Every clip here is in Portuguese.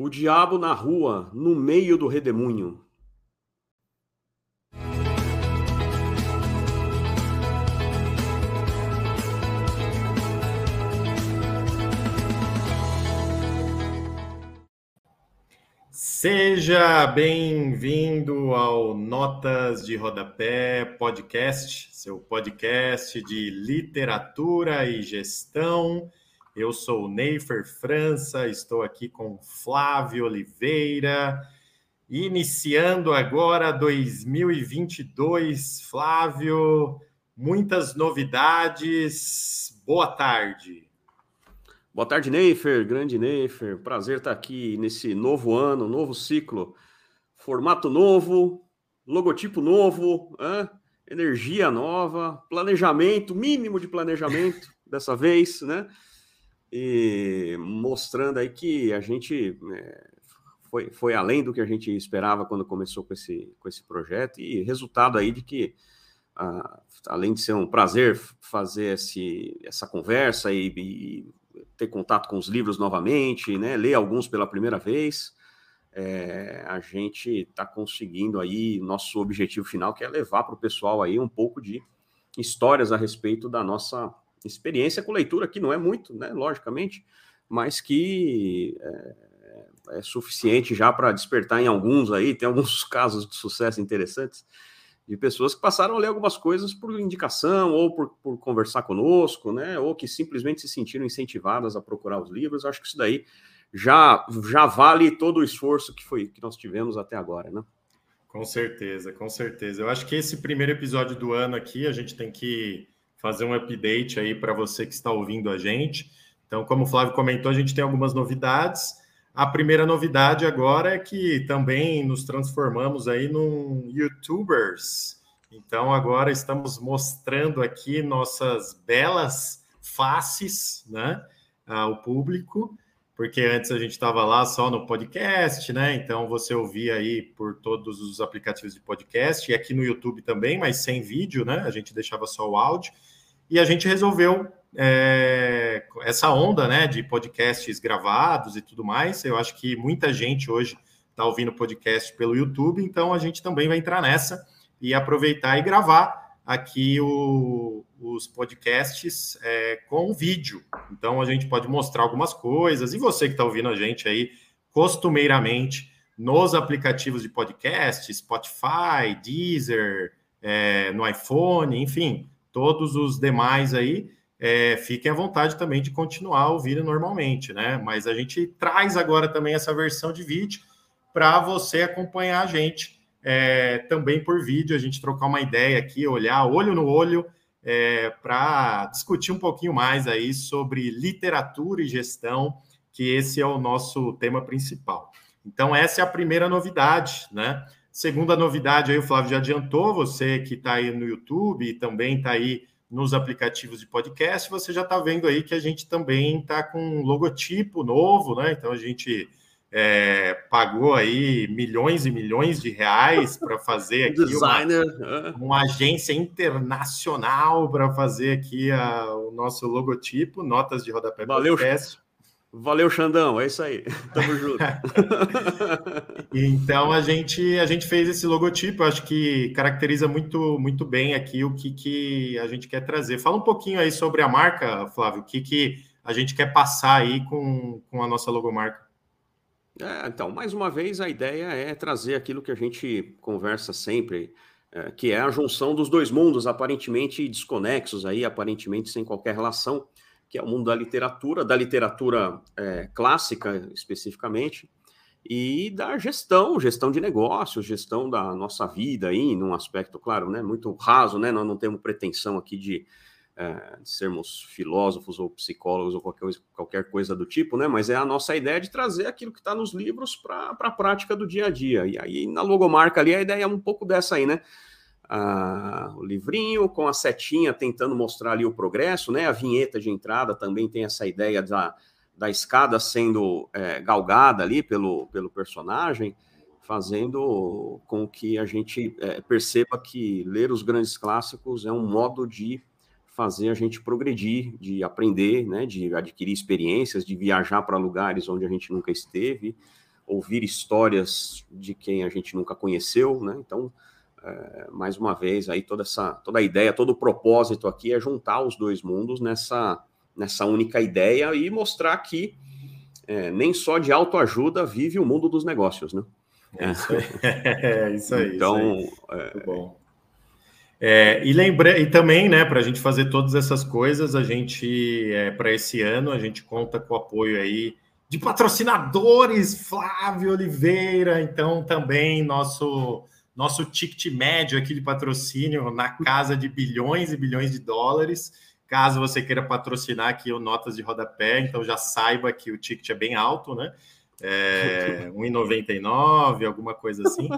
O diabo na rua, no meio do redemoinho. Seja bem-vindo ao Notas de Rodapé Podcast, seu podcast de literatura e gestão. Eu sou o Neifer França, estou aqui com Flávio Oliveira, iniciando agora 2022. Flávio, muitas novidades. Boa tarde. Boa tarde, Neifer, grande Neifer. Prazer estar aqui nesse novo ano, novo ciclo. Formato novo, logotipo novo, hein? energia nova, planejamento, mínimo de planejamento dessa vez, né? E mostrando aí que a gente é, foi, foi além do que a gente esperava quando começou com esse, com esse projeto, e resultado aí de que, ah, além de ser um prazer fazer esse, essa conversa e, e ter contato com os livros novamente, né, ler alguns pela primeira vez, é, a gente está conseguindo aí nosso objetivo final, que é levar para o pessoal aí um pouco de histórias a respeito da nossa experiência com leitura, que não é muito, né, logicamente, mas que é, é suficiente já para despertar em alguns aí, tem alguns casos de sucesso interessantes, de pessoas que passaram a ler algumas coisas por indicação ou por, por, conversar conosco, né? Ou que simplesmente se sentiram incentivadas a procurar os livros. Acho que isso daí já, já vale todo o esforço que foi que nós tivemos até agora, né? Com certeza, com certeza. Eu acho que esse primeiro episódio do ano aqui a gente tem que fazer um update aí para você que está ouvindo a gente. Então, como o Flávio comentou, a gente tem algumas novidades. A primeira novidade agora é que também nos transformamos aí num YouTubers. Então agora estamos mostrando aqui nossas belas faces, né, ao público, porque antes a gente estava lá só no podcast, né? Então você ouvia aí por todos os aplicativos de podcast e aqui no YouTube também, mas sem vídeo, né? A gente deixava só o áudio. E a gente resolveu é, essa onda né, de podcasts gravados e tudo mais. Eu acho que muita gente hoje está ouvindo podcast pelo YouTube, então a gente também vai entrar nessa e aproveitar e gravar aqui o, os podcasts é, com vídeo. Então a gente pode mostrar algumas coisas. E você que está ouvindo a gente aí costumeiramente nos aplicativos de podcast, Spotify, Deezer, é, no iPhone, enfim, todos os demais aí é, fiquem à vontade também de continuar ouvindo normalmente, né? Mas a gente traz agora também essa versão de vídeo para você acompanhar a gente é, também por vídeo, a gente trocar uma ideia aqui, olhar olho no olho é, para discutir um pouquinho mais aí sobre literatura e gestão, que esse é o nosso tema principal. Então, essa é a primeira novidade, né? Segunda novidade aí, o Flávio já adiantou, você que está aí no YouTube e também está aí nos aplicativos de podcast, você já está vendo aí que a gente também está com um logotipo novo, né? Então a gente é, pagou aí milhões e milhões de reais para fazer aqui Designer. Uma, uma agência internacional para fazer aqui a, o nosso logotipo, notas de rodapé Valeu, podcast. Valeu, Xandão, é isso aí. Tamo junto. então a gente a gente fez esse logotipo, acho que caracteriza muito muito bem aqui o que, que a gente quer trazer. Fala um pouquinho aí sobre a marca, Flávio, o que, que a gente quer passar aí com, com a nossa logomarca. É, então, mais uma vez, a ideia é trazer aquilo que a gente conversa sempre, é, que é a junção dos dois mundos, aparentemente desconexos aí, aparentemente sem qualquer relação que é o mundo da literatura, da literatura é, clássica especificamente, e da gestão, gestão de negócios, gestão da nossa vida aí, num aspecto, claro, né, muito raso, né, nós não temos pretensão aqui de, é, de sermos filósofos ou psicólogos ou qualquer, qualquer coisa do tipo, né, mas é a nossa ideia de trazer aquilo que está nos livros para a prática do dia a dia, e aí na logomarca ali a ideia é um pouco dessa aí, né, o livrinho com a setinha tentando mostrar ali o progresso, né? A vinheta de entrada também tem essa ideia da, da escada sendo é, galgada ali pelo, pelo personagem, fazendo com que a gente é, perceba que ler os grandes clássicos é um modo de fazer a gente progredir, de aprender, né? De adquirir experiências, de viajar para lugares onde a gente nunca esteve ouvir histórias de quem a gente nunca conheceu, né? Então, é, mais uma vez, aí toda essa toda a ideia, todo o propósito aqui é juntar os dois mundos nessa, nessa única ideia e mostrar que é, nem só de autoajuda vive o mundo dos negócios, né? É isso aí. É isso aí então, isso aí. É, Muito bom. É, e lembra, e também, né, para a gente fazer todas essas coisas, a gente, é, para esse ano, a gente conta com o apoio aí de patrocinadores, Flávio Oliveira, então também nosso nosso ticket médio aqui de patrocínio na casa de bilhões e bilhões de dólares. Caso você queira patrocinar aqui o Notas de Rodapé, então já saiba que o ticket é bem alto, né? É, 1,99, alguma coisa assim.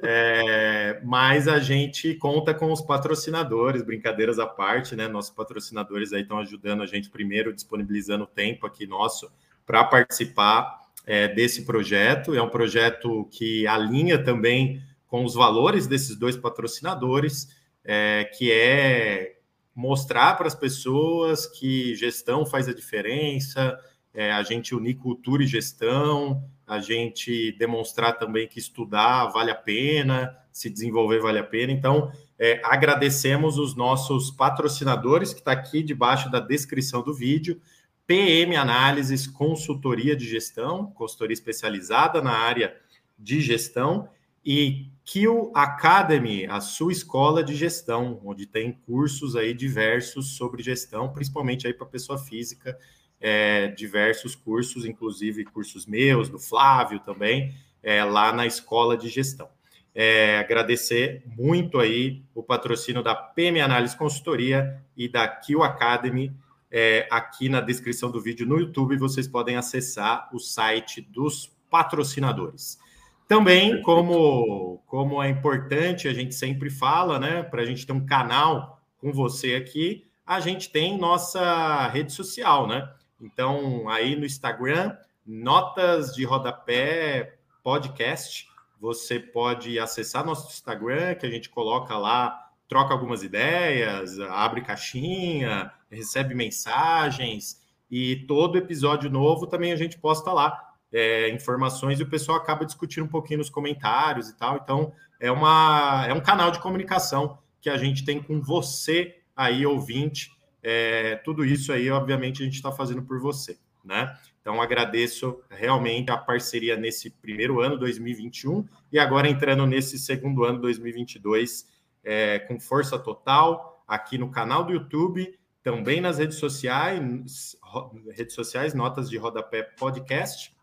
É, mas a gente conta com os patrocinadores, brincadeiras à parte, né? Nossos patrocinadores aí estão ajudando a gente, primeiro, disponibilizando o tempo aqui nosso para participar é, desse projeto. É um projeto que alinha também com os valores desses dois patrocinadores, é, que é mostrar para as pessoas que gestão faz a diferença, é, a gente unir cultura e gestão, a gente demonstrar também que estudar vale a pena, se desenvolver vale a pena. Então, é, agradecemos os nossos patrocinadores, que está aqui debaixo da descrição do vídeo. PM Análises, consultoria de gestão, consultoria especializada na área de gestão, e Kill Academy, a sua escola de gestão, onde tem cursos aí diversos sobre gestão, principalmente aí para pessoa física, é, diversos cursos, inclusive cursos meus, do Flávio também, é, lá na escola de gestão. É, agradecer muito aí o patrocínio da PM Análise Consultoria e da Kill Academy. É, aqui na descrição do vídeo no YouTube vocês podem acessar o site dos patrocinadores. Também, como, como é importante, a gente sempre fala, né? Para a gente ter um canal com você aqui, a gente tem nossa rede social, né? Então, aí no Instagram, Notas de Rodapé Podcast, você pode acessar nosso Instagram, que a gente coloca lá, troca algumas ideias, abre caixinha, recebe mensagens, e todo episódio novo também a gente posta lá é, informações e o pessoal acaba discutindo um pouquinho nos comentários e tal. Então, é, uma, é um canal de comunicação que a gente tem com você aí, ouvinte. É, tudo isso aí, obviamente, a gente está fazendo por você, né? Então, agradeço realmente a parceria nesse primeiro ano, 2021, e agora entrando nesse segundo ano, 2022, é, com força total, aqui no canal do YouTube, também nas redes sociais, redes sociais, Notas de Rodapé Podcast,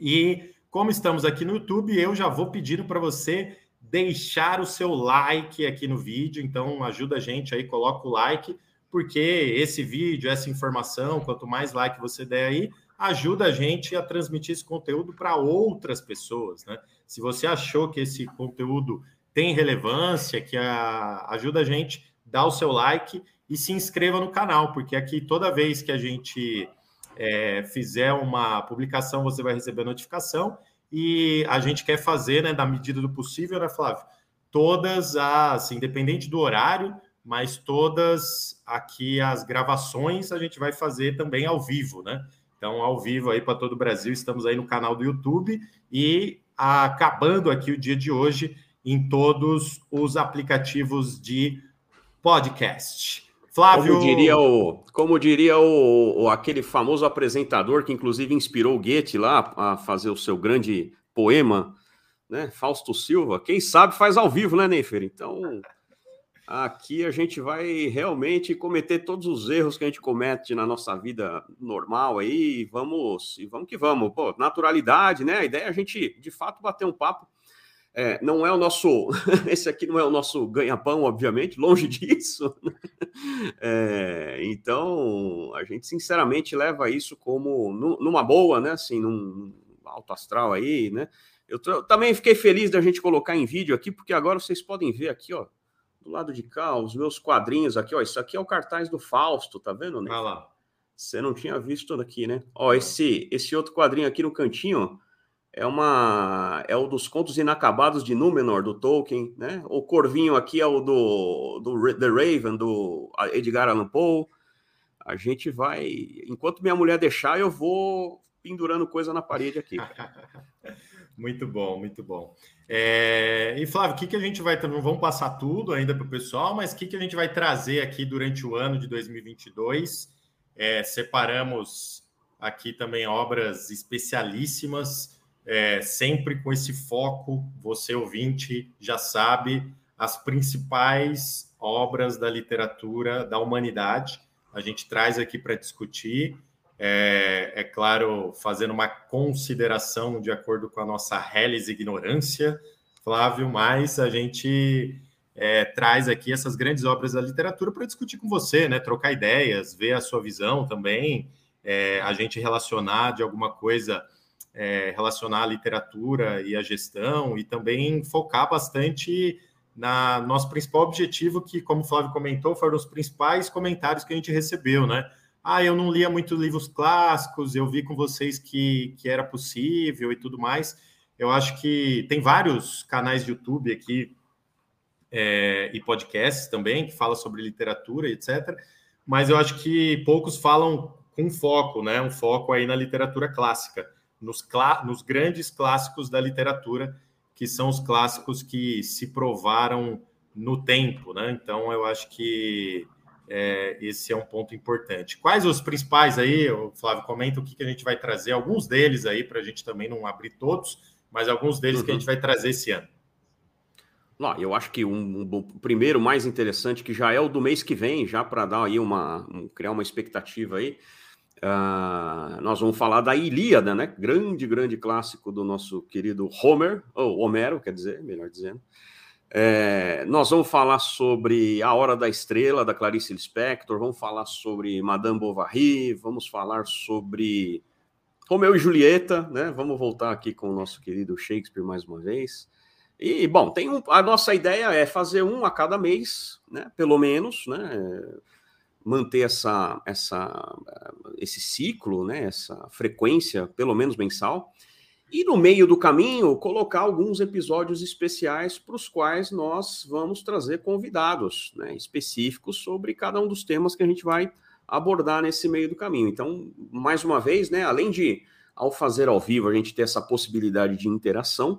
e como estamos aqui no YouTube, eu já vou pedindo para você deixar o seu like aqui no vídeo. Então, ajuda a gente aí, coloca o like, porque esse vídeo, essa informação, quanto mais like você der aí, ajuda a gente a transmitir esse conteúdo para outras pessoas, né? Se você achou que esse conteúdo tem relevância, que a, ajuda a gente, dá o seu like e se inscreva no canal, porque aqui toda vez que a gente é, fizer uma publicação, você vai receber notificação. E a gente quer fazer, né, na medida do possível, né, Flávio? Todas as, independente do horário, mas todas aqui as gravações a gente vai fazer também ao vivo, né? Então, ao vivo aí para todo o Brasil, estamos aí no canal do YouTube e acabando aqui o dia de hoje em todos os aplicativos de podcast. Flávio. Como diria o, como diria o, o, aquele famoso apresentador que inclusive inspirou o Goethe lá a fazer o seu grande poema, né? Fausto Silva. Quem sabe faz ao vivo, né, Neifer? Então, aqui a gente vai realmente cometer todos os erros que a gente comete na nossa vida normal aí, vamos, e vamos que vamos. Pô, naturalidade, né? A ideia é a gente de fato bater um papo é, não é o nosso, esse aqui não é o nosso ganha-pão, obviamente, longe disso. É, então, a gente sinceramente leva isso como numa boa, né? Assim, num alto astral aí, né? Eu, eu também fiquei feliz da gente colocar em vídeo aqui, porque agora vocês podem ver aqui, ó, do lado de cá, os meus quadrinhos aqui, ó. Isso aqui é o cartaz do Fausto, tá vendo, né? Ah lá. Você não tinha visto aqui, né? Ó, esse, esse outro quadrinho aqui no cantinho, ó é uma é o dos contos inacabados de Númenor do Tolkien, né? O Corvinho aqui é o do, do The Raven do Edgar Allan Poe. A gente vai, enquanto minha mulher deixar, eu vou pendurando coisa na parede aqui. Muito bom, muito bom. É... E Flávio, o que, que a gente vai. Não vamos passar tudo ainda para o pessoal, mas o que, que a gente vai trazer aqui durante o ano de 2022? É, separamos aqui também obras especialíssimas, é, sempre com esse foco, você ouvinte já sabe, as principais obras da literatura da humanidade. A gente traz aqui para discutir é, é, claro, fazendo uma consideração de acordo com a nossa reles ignorância, Flávio, mas a gente é, traz aqui essas grandes obras da literatura para discutir com você, né? Trocar ideias, ver a sua visão também, é, a gente relacionar de alguma coisa, é, relacionar a literatura e a gestão, e também focar bastante na nosso principal objetivo, que, como o Flávio comentou, foram os principais comentários que a gente recebeu, né? ah, eu não lia muito livros clássicos, eu vi com vocês que, que era possível e tudo mais. Eu acho que tem vários canais de YouTube aqui é, e podcasts também que falam sobre literatura, etc. Mas eu acho que poucos falam com foco, né? Um foco aí na literatura clássica, nos, nos grandes clássicos da literatura, que são os clássicos que se provaram no tempo, né? Então eu acho que é, esse é um ponto importante. Quais os principais aí, o Flávio comenta o que, que a gente vai trazer, alguns deles aí, para a gente também não abrir todos, mas alguns deles uhum. que a gente vai trazer esse ano. Não, eu acho que um, um, o primeiro mais interessante, que já é o do mês que vem, já para dar aí uma, um, criar uma expectativa aí, uh, nós vamos falar da Ilíada, né? Grande, grande clássico do nosso querido Homer, ou Homero, quer dizer, melhor dizendo. É, nós vamos falar sobre A Hora da Estrela, da Clarice Lispector, vamos falar sobre Madame Bovary, vamos falar sobre Romeu e Julieta, né? Vamos voltar aqui com o nosso querido Shakespeare mais uma vez. E, bom, tem um, a nossa ideia é fazer um a cada mês, né? Pelo menos, né? Manter essa, essa, esse ciclo, né? Essa frequência, pelo menos mensal. E no meio do caminho, colocar alguns episódios especiais para os quais nós vamos trazer convidados né, específicos sobre cada um dos temas que a gente vai abordar nesse meio do caminho. Então, mais uma vez, né, além de, ao fazer ao vivo, a gente ter essa possibilidade de interação,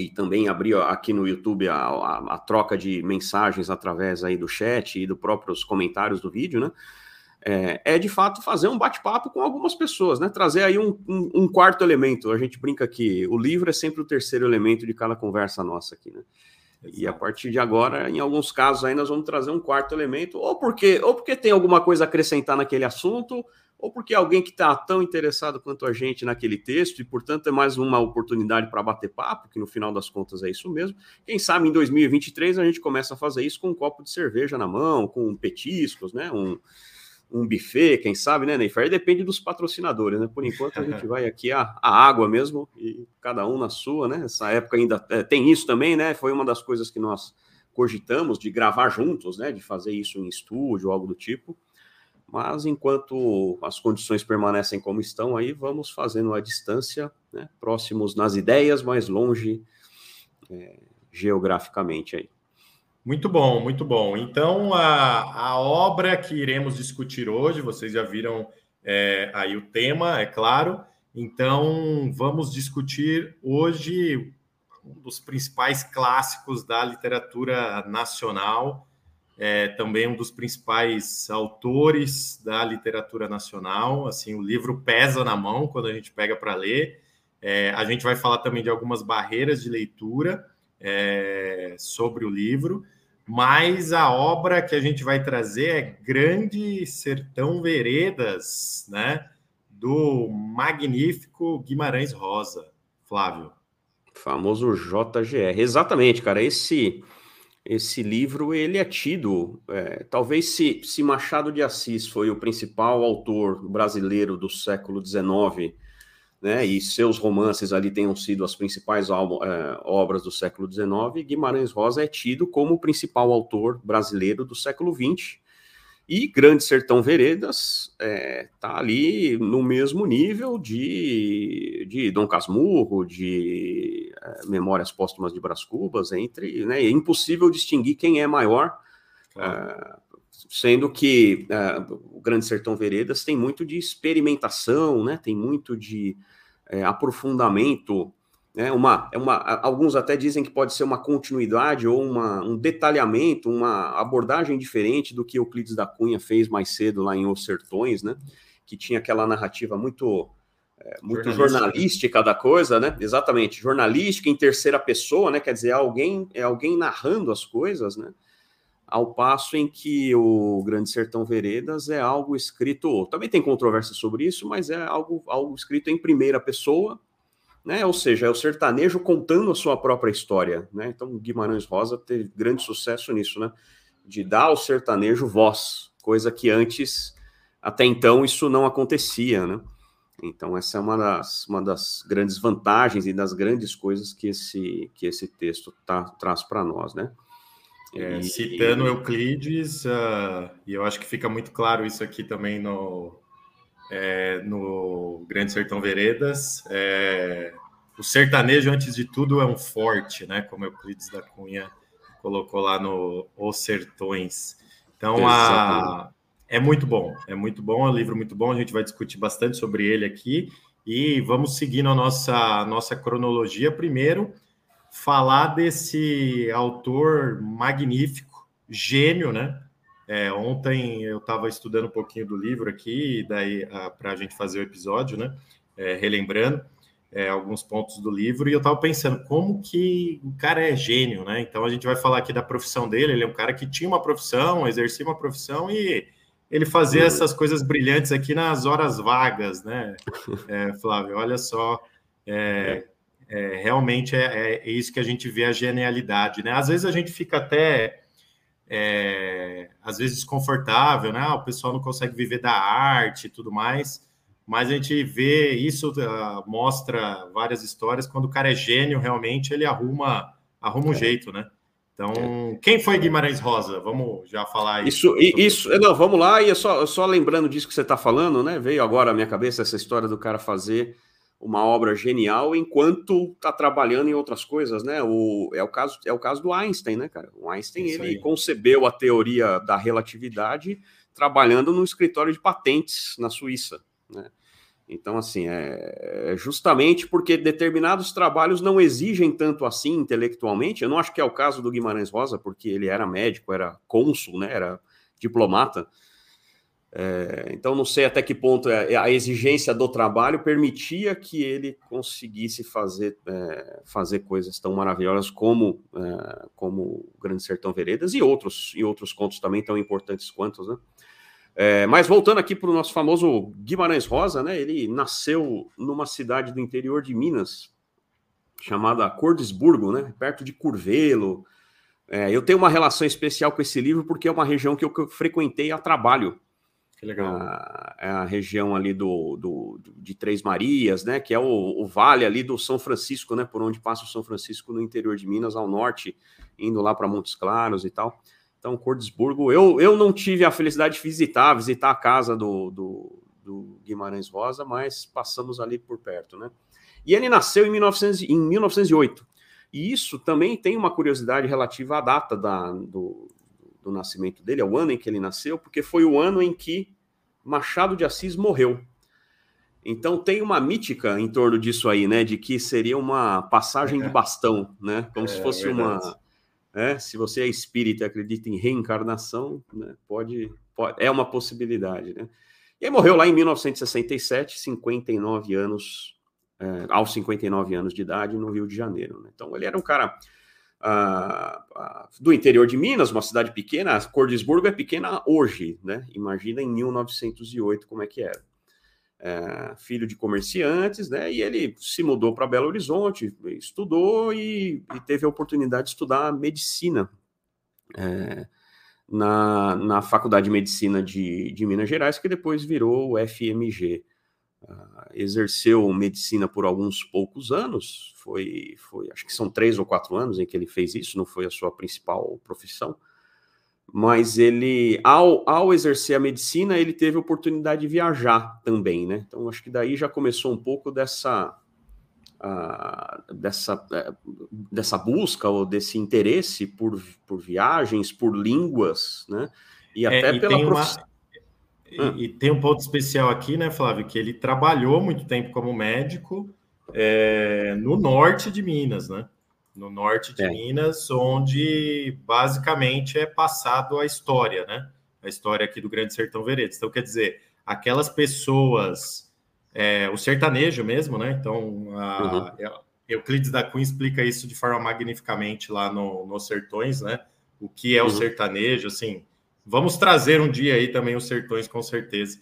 e também abrir aqui no YouTube a, a, a troca de mensagens através aí do chat e dos próprios comentários do vídeo, né? é, é, de fato fazer um bate-papo com algumas pessoas, né? Trazer aí um, um, um, quarto elemento. A gente brinca que o livro é sempre o terceiro elemento de cada conversa nossa aqui, né? Exato. E a partir de agora, em alguns casos aí, nós vamos trazer um quarto elemento, ou porque, ou porque tem alguma coisa a acrescentar naquele assunto, ou porque alguém que está tão interessado quanto a gente naquele texto, e portanto é mais uma oportunidade para bater papo, que no final das contas é isso mesmo. Quem sabe em 2023 a gente começa a fazer isso com um copo de cerveja na mão, com petiscos, né? Um, um buffet, quem sabe, né, Neyfer? Depende dos patrocinadores, né? Por enquanto a gente vai aqui a, a água mesmo, e cada um na sua, né? Essa época ainda é, tem isso também, né? Foi uma das coisas que nós cogitamos de gravar juntos, né? De fazer isso em estúdio, algo do tipo. Mas enquanto as condições permanecem como estão, aí vamos fazendo a distância, né? Próximos nas ideias, mais longe é, geograficamente aí. Muito bom, muito bom. Então, a, a obra que iremos discutir hoje, vocês já viram é, aí o tema, é claro. Então, vamos discutir hoje um dos principais clássicos da literatura nacional, é, também um dos principais autores da literatura nacional. Assim, o livro pesa na mão quando a gente pega para ler. É, a gente vai falar também de algumas barreiras de leitura é, sobre o livro, mas a obra que a gente vai trazer é Grande Sertão Veredas, né? Do magnífico Guimarães Rosa, Flávio. Famoso JGR. Exatamente, cara. Esse esse livro ele é tido, é, talvez se, se Machado de Assis foi o principal autor brasileiro do século XIX né, e seus romances ali tenham sido as principais é, obras do século XIX, Guimarães Rosa é tido como o principal autor brasileiro do século XX. E Grande Sertão Veredas está é, tá ali no mesmo nível de, de Dom Casmurro, de é, Memórias Póstumas de Brás Cubas, entre, né, é impossível distinguir quem é maior, claro. É, sendo que o Grande Sertão Veredas tem muito de experimentação, né, tem muito de é, aprofundamento né, uma, é uma, alguns até dizem que pode ser uma continuidade ou uma, um detalhamento, uma abordagem diferente do que Euclides da Cunha fez mais cedo lá em Os Sertões, né? Que tinha aquela narrativa muito, é, muito jornalística da coisa, né? Exatamente, jornalística em terceira pessoa, né? Quer dizer, alguém é alguém narrando as coisas, né? Ao passo em que o Grande Sertão Veredas é algo escrito, também tem controvérsia sobre isso, mas é algo, algo escrito em primeira pessoa, né? Ou seja, é o sertanejo contando a sua própria história, né? Então Guimarães Rosa teve grande sucesso nisso, né? De dar ao sertanejo voz, coisa que antes, até então, isso não acontecia, né? Então essa é uma das, uma das grandes vantagens e das grandes coisas que esse, que esse texto tá, traz para nós, né? É, citando Euclides, uh, e eu acho que fica muito claro isso aqui também no, é, no Grande Sertão Veredas. É, o sertanejo, antes de tudo, é um forte, né? Como Euclides da Cunha colocou lá no Os Sertões. Então, a, é muito bom, é muito bom, é um livro muito bom. A gente vai discutir bastante sobre ele aqui e vamos seguindo a nossa, nossa cronologia. Primeiro, falar desse autor magnífico, gênio, né? É, ontem eu estava estudando um pouquinho do livro aqui, daí para a gente fazer o episódio, né? É, relembrando é, alguns pontos do livro, e eu estava pensando como que o cara é gênio, né? Então a gente vai falar aqui da profissão dele. Ele é um cara que tinha uma profissão, exercia uma profissão e ele fazia uhum. essas coisas brilhantes aqui nas horas vagas, né? É, Flávio, olha só. É, é, realmente é, é, isso que a gente vê a genialidade, né? Às vezes a gente fica até é, às vezes desconfortável, né? O pessoal não consegue viver da arte e tudo mais, mas a gente vê isso, uh, mostra várias histórias, quando o cara é gênio, realmente ele arruma, arruma um é. jeito, né? Então, é. quem foi Guimarães Rosa? Vamos já falar isso. Isso, isso não, vamos lá, e só, só lembrando disso que você está falando, né? Veio agora à minha cabeça essa história do cara fazer uma obra genial enquanto está trabalhando em outras coisas, né? O, é, o caso, é o caso do Einstein, né, cara? O Einstein Isso ele aí. concebeu a teoria da relatividade trabalhando no escritório de patentes na Suíça, né? Então, assim, é, é justamente porque determinados trabalhos não exigem tanto assim intelectualmente. Eu não acho que é o caso do Guimarães Rosa, porque ele era médico, era cônsul, né? Era diplomata. É, então, não sei até que ponto é, é a exigência do trabalho permitia que ele conseguisse fazer, é, fazer coisas tão maravilhosas como, é, como Grande Sertão Veredas e outros, e outros contos também tão importantes quanto, né? É, mas voltando aqui para o nosso famoso Guimarães Rosa, né? Ele nasceu numa cidade do interior de Minas chamada Cordesburgo, né? Perto de Curvelo. É, eu tenho uma relação especial com esse livro porque é uma região que eu frequentei a trabalho que legal. A, é a região ali do, do, de Três Marias, né? Que é o, o, vale ali do São Francisco, né? Por onde passa o São Francisco no interior de Minas, ao norte, indo lá para Montes Claros e tal. Então, Cordesburgo, eu, eu não tive a felicidade de visitar, visitar a casa do, do, do Guimarães Rosa, mas passamos ali por perto, né? E ele nasceu em, 1900, em 1908. E isso também tem uma curiosidade relativa à data da, do, do nascimento dele, é o ano em que ele nasceu, porque foi o ano em que Machado de Assis morreu. Então tem uma mítica em torno disso aí, né? De que seria uma passagem é. de bastão, né? Como é, se fosse é uma. É, se você é espírita e acredita em reencarnação, né, pode, pode, é uma possibilidade, né? E aí morreu lá em 1967, 59 anos, é, aos 59 anos de idade, no Rio de Janeiro. Né? Então ele era um cara do interior de Minas, uma cidade pequena, Cordesburgo é pequena hoje, né? Imagina em 1908 como é que era. É, filho de comerciantes, né? E ele se mudou para Belo Horizonte, estudou e, e, teve a oportunidade de estudar medicina é, na, na Faculdade de Medicina de, de Minas Gerais, que depois virou o FMG. Uh, exerceu medicina por alguns poucos anos, foi, foi, acho que são três ou quatro anos em que ele fez isso, não foi a sua principal profissão, mas ele, ao, ao exercer a medicina, ele teve a oportunidade de viajar também, né? Então, acho que daí já começou um pouco dessa, uh, dessa, uh, dessa busca ou desse interesse por, por viagens, por línguas, né? E é, até é, e pela profissão. Uma e, e, tem um ponto especial aqui, né, Flávio, que ele trabalhou muito tempo como médico é, no norte de Minas, né? No norte de é. Minas, onde basicamente é passado a história, né? A história aqui do Grande Sertão Veredas. Então, quer dizer, aquelas pessoas, é, o sertanejo mesmo, né? Então, a, uhum. É, Euclides da Cunha explica isso de forma magnificamente lá no, nos Sertões, né? O que é o uhum. sertanejo, assim. Vamos trazer um dia aí também os Sertões, com certeza,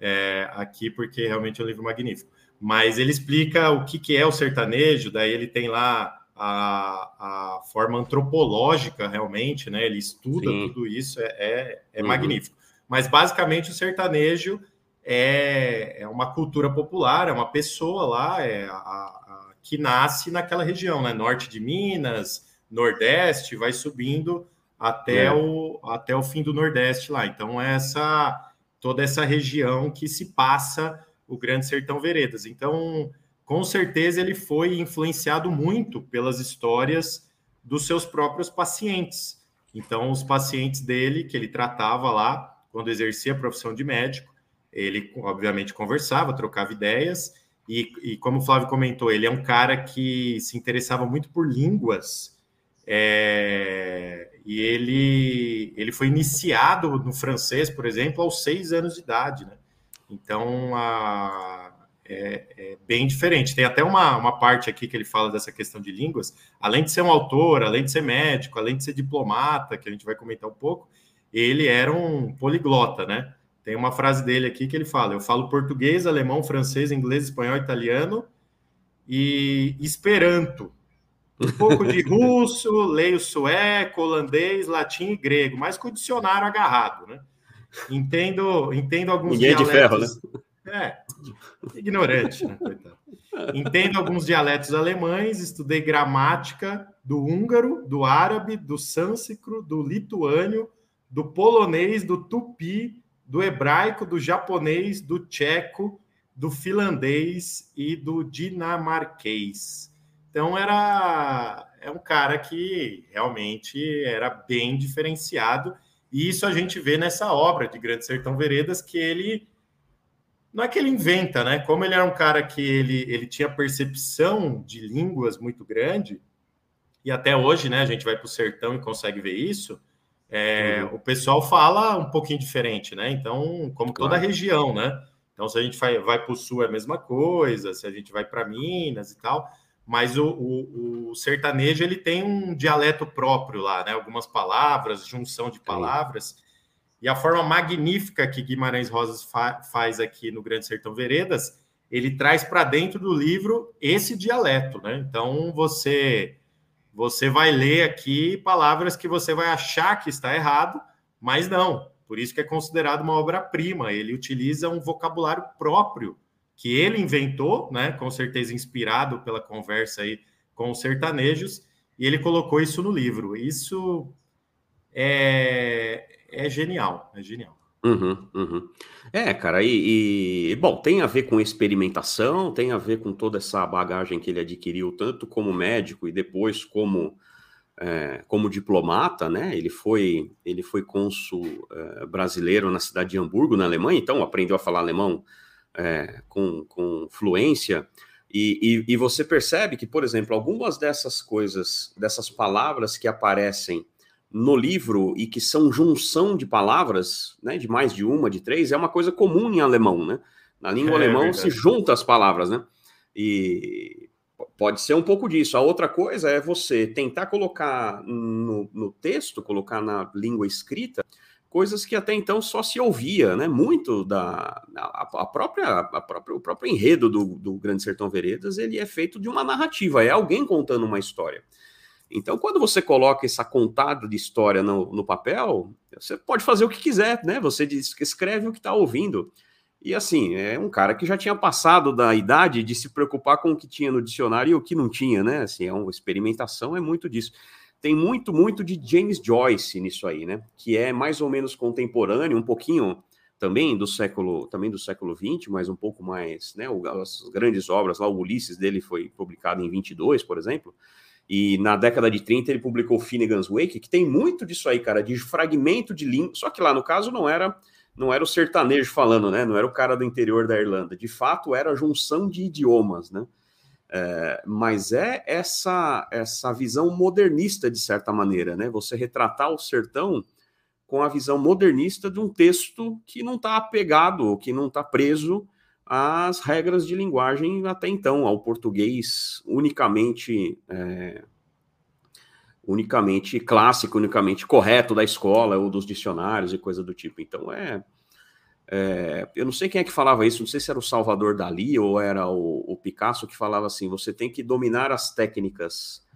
é, aqui, porque realmente é um livro magnífico mas ele explica o que, que é o sertanejo, daí ele tem lá a, a forma antropológica realmente, né? Ele estuda Sim. tudo isso, é, é, é uhum. magnífico. Mas basicamente o sertanejo é, é uma cultura popular, é uma pessoa lá é a, a, que nasce naquela região, né? Norte de Minas, Nordeste, vai subindo até, é. o, até o fim do Nordeste lá. Então, essa toda essa região que se passa o Grande Sertão Veredas. Então, com certeza, ele foi influenciado muito pelas histórias dos seus próprios pacientes. Então, os pacientes dele, que ele tratava lá, quando exercia a profissão de médico, ele, obviamente, conversava, trocava ideias. E, e como o Flávio comentou, ele é um cara que se interessava muito por línguas. É, e ele, ele foi iniciado no francês, por exemplo, aos seis anos de idade, né? Então, a, é, é, bem diferente. Tem até uma, uma parte aqui que ele fala dessa questão de línguas. Além de ser um autor, além de ser médico, além de ser diplomata, que a gente vai comentar um pouco, ele era um poliglota, né? Tem uma frase dele aqui que ele fala: Eu falo português, alemão, francês, inglês, espanhol, italiano e esperanto. Um pouco de russo, leio sueco, holandês, latim e grego, mas com o dicionário agarrado, né? Entendo, entendo alguns Ninguém dialetos. É de ferro, né? É, ignorante, né? Entendo alguns dialetos alemães, estudei gramática do húngaro, do árabe, do sânscrito, do lituânio, do polonês, do tupi, do hebraico, do japonês, do tcheco, do finlandês e do dinamarquês. Então era é um cara que realmente era bem diferenciado e isso a gente vê nessa obra de Grande Sertão Veredas, que ele. Não é que ele inventa, né? Como ele era um cara que ele, ele tinha percepção de línguas muito grande, e até hoje, né, a gente vai para o sertão e consegue ver isso. É, uhum. O pessoal fala um pouquinho diferente, né? Então, como claro. toda região, né? Então, se a gente vai, vai para o sul é a mesma coisa, se a gente vai para Minas e tal mas o, o, o, sertanejo ele tem um dialeto próprio lá, né? Algumas palavras, junção de palavras. E a forma magnífica que Guimarães Rosas fa faz aqui no Grande Sertão Veredas, ele traz para dentro do livro esse dialeto, né? Então você você vai ler aqui palavras que você vai achar que está errado, mas não. Por isso que é considerado uma obra-prima. Ele utiliza um vocabulário próprio que ele inventou, né? Com certeza inspirado pela conversa aí com os sertanejos, e ele colocou isso no livro. Isso é, é genial, é genial. Uhum, uhum. É, cara, e, e, bom, tem a ver com experimentação, tem a ver com toda essa bagagem que ele adquiriu, tanto como médico e depois como, é, como diplomata, né? Ele foi, ele foi cônsul é, brasileiro na cidade de Hamburgo, na Alemanha, então aprendeu a falar alemão é, com, com fluência, e, e, e, você percebe que, por exemplo, algumas dessas coisas, dessas palavras que aparecem no livro e que são junção de palavras, né, de mais de uma, de três, é uma coisa comum em alemão, né? Na língua é, alemã se junta as palavras, né? E pode ser um pouco disso. A outra coisa é você tentar colocar no, no texto, colocar na língua escrita, coisas que até então só se ouvia, né? Muito da a, a própria, a própria o próprio enredo do, do Grande Sertão Veredas ele é feito de uma narrativa, é alguém contando uma história. Então, quando você coloca essa contada de história no, no papel, você pode fazer o que quiser, né? Você escreve o que está ouvindo. E assim, é um cara que já tinha passado da idade de se preocupar com o que tinha no dicionário e o que não tinha, né? Assim, é uma experimentação, é muito disso tem muito, muito de James Joyce nisso aí, né? Que é mais ou menos contemporâneo, um pouquinho também do século, também do século 20, mas um pouco mais, né? As grandes obras lá, o Ulisses dele foi publicado em 22, por exemplo. E na década de 30 ele publicou Finnegan's Wake, que tem muito disso aí, cara, de fragmento de língua. Só que lá no caso não era não era o sertanejo falando, né? Não era o cara do interior da Irlanda. De fato, era a junção de idiomas, né? É, mas é essa essa visão modernista, de certa maneira, né? Você retratar o sertão com a visão modernista de um texto que não está apegado, que não está preso às regras de linguagem até então, ao português unicamente é, unicamente clássico, unicamente correto da escola ou dos dicionários e coisa do tipo. Então é é, eu não sei quem é que falava isso, não sei se era o Salvador Dali ou era o, o Picasso que falava assim: você tem que dominar as técnicas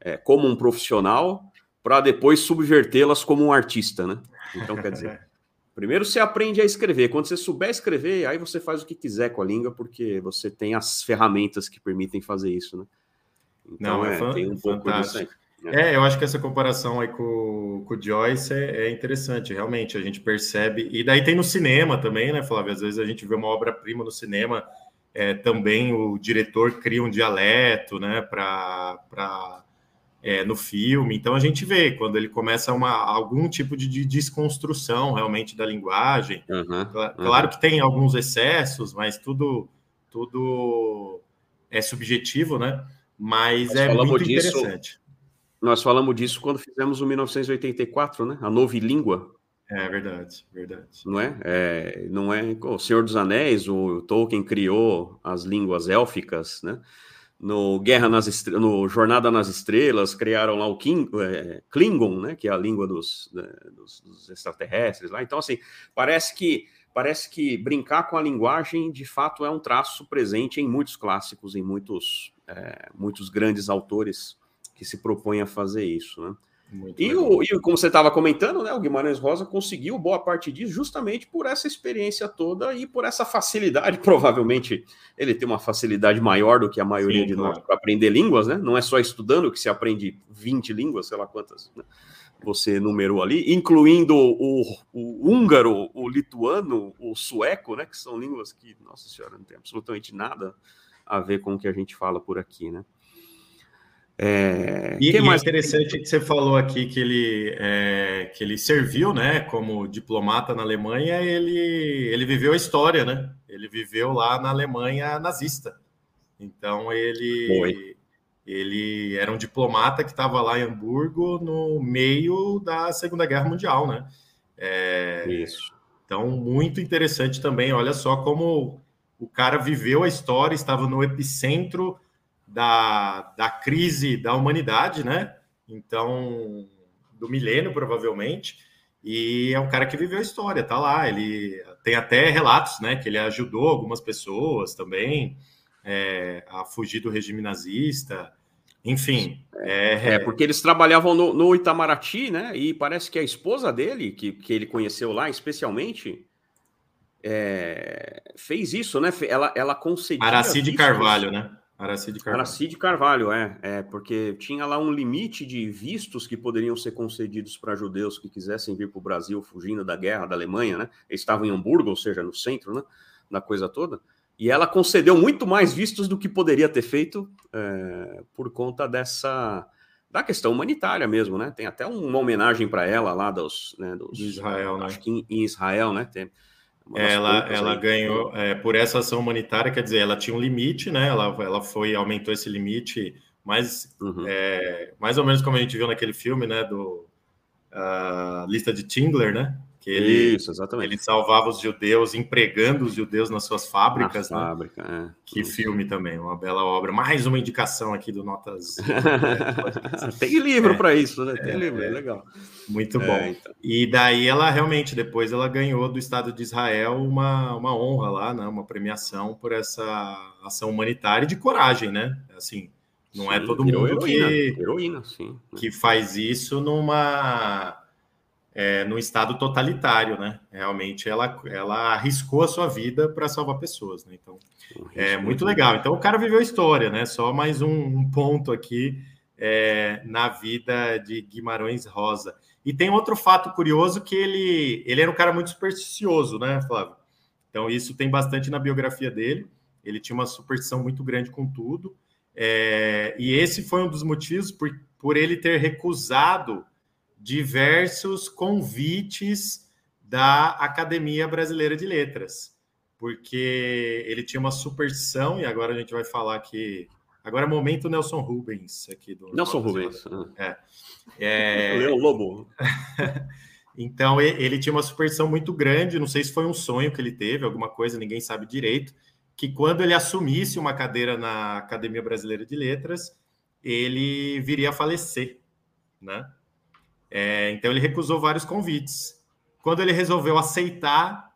é, como um profissional para depois subvertê-las como um artista, né? Então, quer dizer, primeiro você aprende a escrever. Quando você souber escrever, aí você faz o que quiser com a língua, porque você tem as ferramentas que permitem fazer isso, né? Então, não, é, é tem um pouco disso é. é, eu acho que essa comparação aí com, com o Joyce é, é, interessante, realmente, a gente percebe, e daí tem no cinema também, né, Flávio? Às vezes a gente vê uma obra-prima no cinema, é, também o diretor cria um dialeto, né, para é, no filme, então a gente vê quando ele começa uma, algum tipo de, de desconstrução realmente da linguagem. Uhum, claro uhum. que tem alguns excessos, mas tudo, tudo é subjetivo, né? Mas Nós é muito disso, interessante. Nós falamos disso quando fizemos o 1984, né? A Nova Língua. É verdade, verdade. Não é? é? Não é? O Senhor dos Anéis, o Tolkien criou as línguas élficas, né? No Guerra nas no Jornada nas Estrelas, criaram lá o King, é, Klingon, né? Que é a língua dos, né, dos, dos extraterrestres lá. Então, assim, parece que parece que brincar com a linguagem de fato é um traço presente em muitos clássicos, em muitos, é, muitos grandes autores que se propõe a fazer isso, né? E, o, e, como você estava comentando, né, o Guimarães Rosa conseguiu boa parte disso justamente por essa experiência toda e por essa facilidade. Provavelmente ele tem uma facilidade maior do que a maioria Sim, de nós para aprender línguas, né? Não é só estudando que se aprende 20 línguas, sei lá quantas né? você numerou ali, incluindo o, o, húngaro, o lituano, o sueco, né? Que são línguas que, nossa senhora, não tem absolutamente nada a ver com o que a gente fala por aqui, né? É, e, que mais? interessante que você falou aqui que ele, é, que ele serviu, né, como diplomata na Alemanha. Ele, ele viveu a história, né? Ele viveu lá na Alemanha nazista. Então ele, ele era um diplomata que estava lá em Hamburgo no meio da Segunda Guerra Mundial, né? É, Isso. Então muito interessante também. Olha só como o cara viveu a história, estava no epicentro da, da crise da humanidade, né? Então, do milênio, provavelmente. E é um cara que viveu a história, tá lá. Ele tem até relatos, né? Que ele ajudou algumas pessoas também é, a fugir do regime nazista. Enfim. É, é porque eles trabalhavam no, no, Itamaraty, né? E parece que a esposa dele, que, que ele conheceu lá especialmente, é, fez isso, né? Ela, ela concedia. Aracide Carvalho, né? Aracide Carvalho. Aracide Carvalho, é, é, porque tinha lá um limite de vistos que poderiam ser concedidos para judeus que quisessem vir para o Brasil fugindo da guerra da Alemanha, né? Eles estavam em Hamburgo, ou seja, no centro, né? Da coisa toda. E ela concedeu muito mais vistos do que poderia ter feito é, por conta dessa da questão humanitária mesmo, né? Tem até uma homenagem para ela lá dos, né, dos de Israel, né? Acho que em, em Israel, né? Tem, ela, ela ganhou é, por essa ação humanitária, quer dizer, ela tinha um limite, né? Ela, ela foi, aumentou esse limite, mais, uhum. é, mais ou menos como a gente viu naquele filme, né? Do uh, lista de Tingler, né? Que ele, Isso, exatamente. Ele salvava os judeus, empregando os judeus nas suas fábricas. Na né? fábrica, é. Que Isso. filme também, uma bela obra. Mais uma indicação aqui do Notas. Tem livro é, para isso, né? Tem é, livro, é, é legal. Muito é, bom. Então. E daí ela realmente, depois ela ganhou do Estado de Israel uma, uma honra lá, né? Uma premiação por essa ação humanitária e de coragem, né? Assim, não é sim, é todo mundo heroína, que, heroína, sim, né? que faz isso numa é, no estado totalitário, né? Realmente ela, ela arriscou a sua vida para salvar pessoas, né? Então é muito legal. Então o cara viveu a história, né? Só mais um, um ponto aqui é, na vida de Guimarães Rosa. E tem outro fato curioso que ele, ele era um cara muito supersticioso, né, Flávio? Então isso tem bastante na biografia dele. Ele tinha uma superstição muito grande com tudo. É, e esse foi um dos motivos por, por ele ter recusado diversos convites da Academia Brasileira de Letras, porque ele tinha uma superstição, e agora a gente vai falar aqui Agora, momento Nelson Rubens aqui do. Nelson Rubens. É. é... Leão Lobo. então, ele tinha uma superstição muito grande. Não sei se foi um sonho que ele teve, alguma coisa, ninguém sabe direito. Que quando ele assumisse uma cadeira na Academia Brasileira de Letras, ele viria a falecer, né? É, então, ele recusou vários convites. Quando ele resolveu aceitar,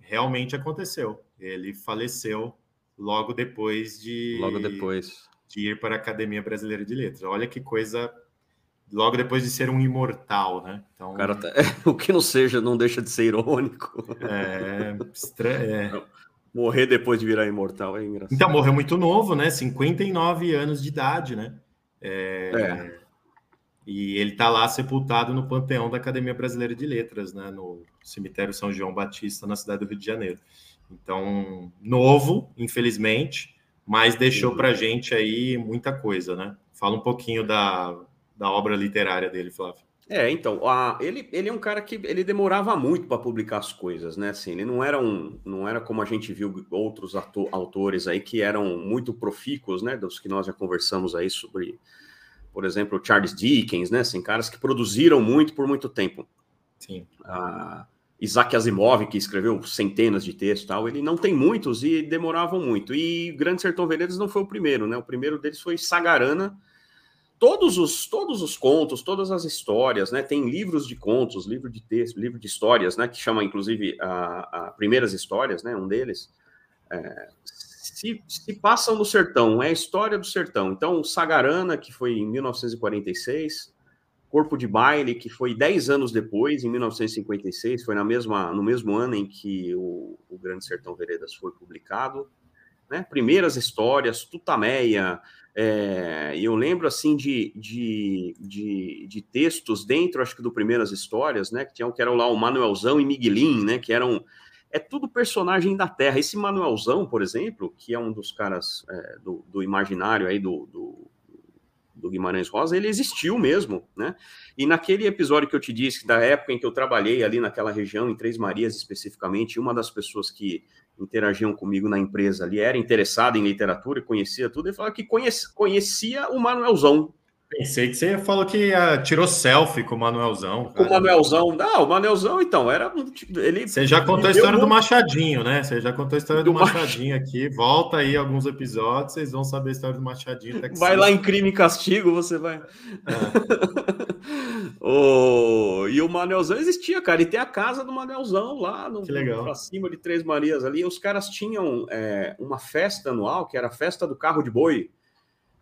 realmente aconteceu. Ele faleceu logo depois de logo depois de ir para a Academia Brasileira de Letras. Olha que coisa logo depois de ser um imortal, né? Então, cara, tá... o que não seja não deixa de ser irônico. É, estranho. É. Morrer depois de virar imortal é engraçado. Então, morreu muito novo, né? 59 anos de idade, né? É... é. E ele está lá sepultado no panteão da Academia Brasileira de Letras, né? No cemitério São João Batista, na cidade do Rio de Janeiro. Então, novo, infelizmente, mas deixou para gente aí muita coisa, né? Fala um pouquinho da, da obra literária dele, Flávio. É, então, a, ele, ele é um cara que ele demorava muito para publicar as coisas, né? Assim, ele não era um, não era como a gente viu outros ator, autores aí que eram muito profícuos, né? Dos que nós já conversamos aí sobre, por exemplo, Charles Dickens, né? Assim, caras que produziram muito por muito tempo. Sim. Ah, Isaac Asimov, que escreveu centenas de textos tal, ele não tem muitos e demoravam muito. E Grande Sertão Veredas não foi o primeiro, né? O primeiro deles foi Sagarana. Todos os, todos os contos, todas as histórias, né? Tem livros de contos, livro de texto, livro de histórias, né? Que chama, inclusive, a, a Primeiras Histórias, né? Um deles. É, se, se passam no sertão, é a história do sertão. Então, Sagarana, que foi em 1946, Corpo de Baile, que foi 10 anos depois, em 1956, foi na mesma, no mesmo ano em que o, o Grande Sertão Veredas foi publicado. Né? Primeiras histórias, Tutameia, é, e eu lembro assim de, de, de, de, textos dentro, acho que do Primeiras Histórias, né? Que tinham que eram lá o Manuelzão e Miguelin, né? Que eram é tudo personagem da Terra. Esse Manuelzão, por exemplo, que é um dos caras é, do, do, imaginário aí do, do, do Guimarães Rosa, ele existiu mesmo, né? E naquele episódio que eu te disse, da época em que eu trabalhei ali naquela região, em Três Marias especificamente, uma das pessoas que interagiam comigo na empresa ali era interessada em literatura e conhecia tudo, ele falava que conhecia, conhecia o Manuelzão, Pensei que você falou que uh, tirou selfie com o Manuelzão. Com o Manuelzão. Não, o Manuelzão, então, era. Ele, você já contou a história do Machadinho, né? Você já contou a história do, do Machadinho Mach... aqui. Volta aí alguns episódios, vocês vão saber a história do Machadinho. Vai lá em Crime e Castigo, você vai. É. o... E o Manuelzão existia, cara. E tem a casa do Manuelzão lá no, que legal. pra cima de Três Marias ali. Os caras tinham é, uma festa anual, que era a festa do carro de boi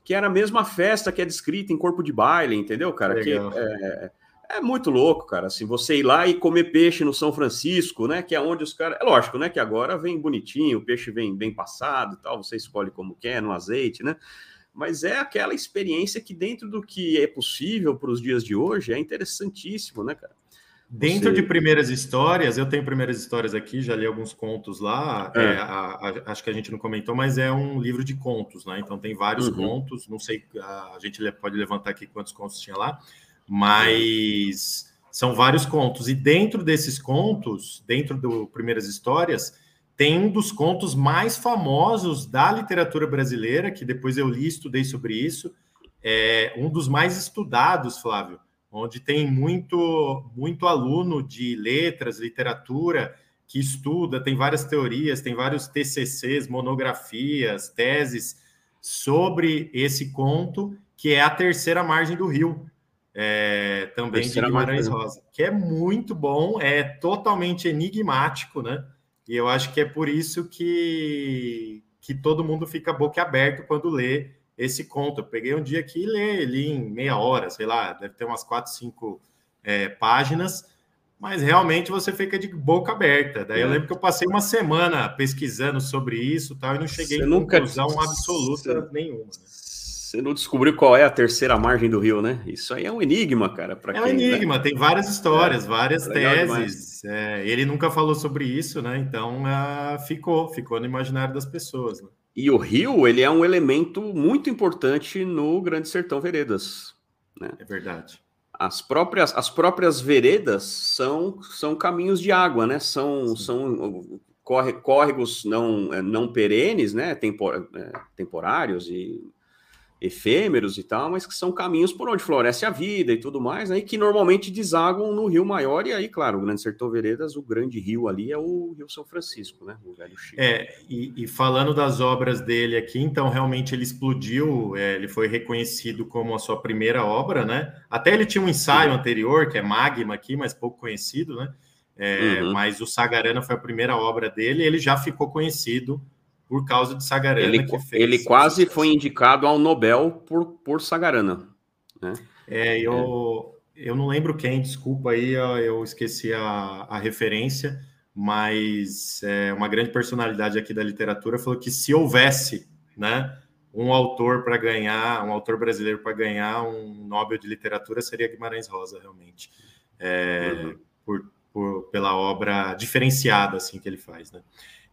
que era a mesma festa que é descrita em Corpo de Baile, entendeu, cara? Que é, é, muito louco, cara. Assim, você ir lá e comer peixe no São Francisco, né? Que é onde os caras. É lógico, né? Que agora vem bonitinho, o peixe vem bem passado e tal, você escolhe como quer, no azeite, né? Mas é aquela experiência que, dentro do que é possível para os dias de hoje, é interessantíssimo, né, cara? Dentro Você... de primeiras histórias, eu tenho primeiras histórias aqui, já li alguns contos lá. É. É, a, a, acho que a gente não comentou, mas é um livro de contos, né? Então tem vários uhum. contos. Não sei, a, gente pode levantar aqui quantos contos tinha lá, mas são vários contos. E dentro desses contos, dentro do primeiras histórias, tem um dos contos mais famosos da literatura brasileira, que depois eu li, estudei sobre isso. É um dos mais estudados, Flávio onde tem muito, muito aluno de letras, literatura, que estuda, tem várias teorias, tem vários TCCs, monografias, teses sobre esse conto, que é a terceira margem do rio, é, também terceira de Guimarães Rosa, que é muito bom, é totalmente enigmático, né? E eu acho que é por isso que, que todo mundo fica boca aberta quando lê esse conto. Eu peguei um dia aqui e li ele em meia hora, sei lá, deve ter umas quatro, cinco é, páginas, mas realmente você fica de boca aberta. Daí é. eu lembro que eu passei uma semana pesquisando sobre isso tal, e não cheguei você em nunca... conclusão absoluta você... nenhuma. Né? Você não descobriu qual é a terceira margem do rio, né? Isso aí é um enigma, cara. É um né? enigma, tem várias histórias, é, várias teses. É, ele nunca falou sobre isso, né? Então uh, ficou, ficou no imaginário das pessoas. Né? E o rio, ele é um elemento muito importante no Grande Sertão Veredas. Né? É verdade. As próprias, as próprias veredas são, são caminhos de água, né? São, são corre, córregos não, é, não perenes, né? Tempor, é, temporários e efêmeros e tal, mas que são caminhos por onde floresce a vida e tudo mais, né, que normalmente desaguam no Rio Maior, e aí, claro, o Grande Sertão Veredas, o grande rio ali é o Rio São Francisco, né? O velho Chico. É, e, e falando das obras dele aqui, então realmente ele explodiu, é, ele foi reconhecido como a sua primeira obra, né? Até ele tinha um ensaio Sim. anterior, que é Magma aqui, mas pouco conhecido, né? É, uhum. Mas o Sagarana foi a primeira obra dele, ele já ficou conhecido por causa de Sagarana. Ele, ele quase foi indicado ao Nobel por, por Sagarana. Né? É, eu, é. eu não lembro quem, desculpa aí, eu esqueci a, a referência, mas é, uma grande personalidade aqui da literatura falou que se houvesse né, um autor para ganhar, um autor brasileiro para ganhar um Nobel de Literatura, seria Guimarães Rosa, realmente. É, uhum. por, por, pela obra diferenciada assim que ele faz, né?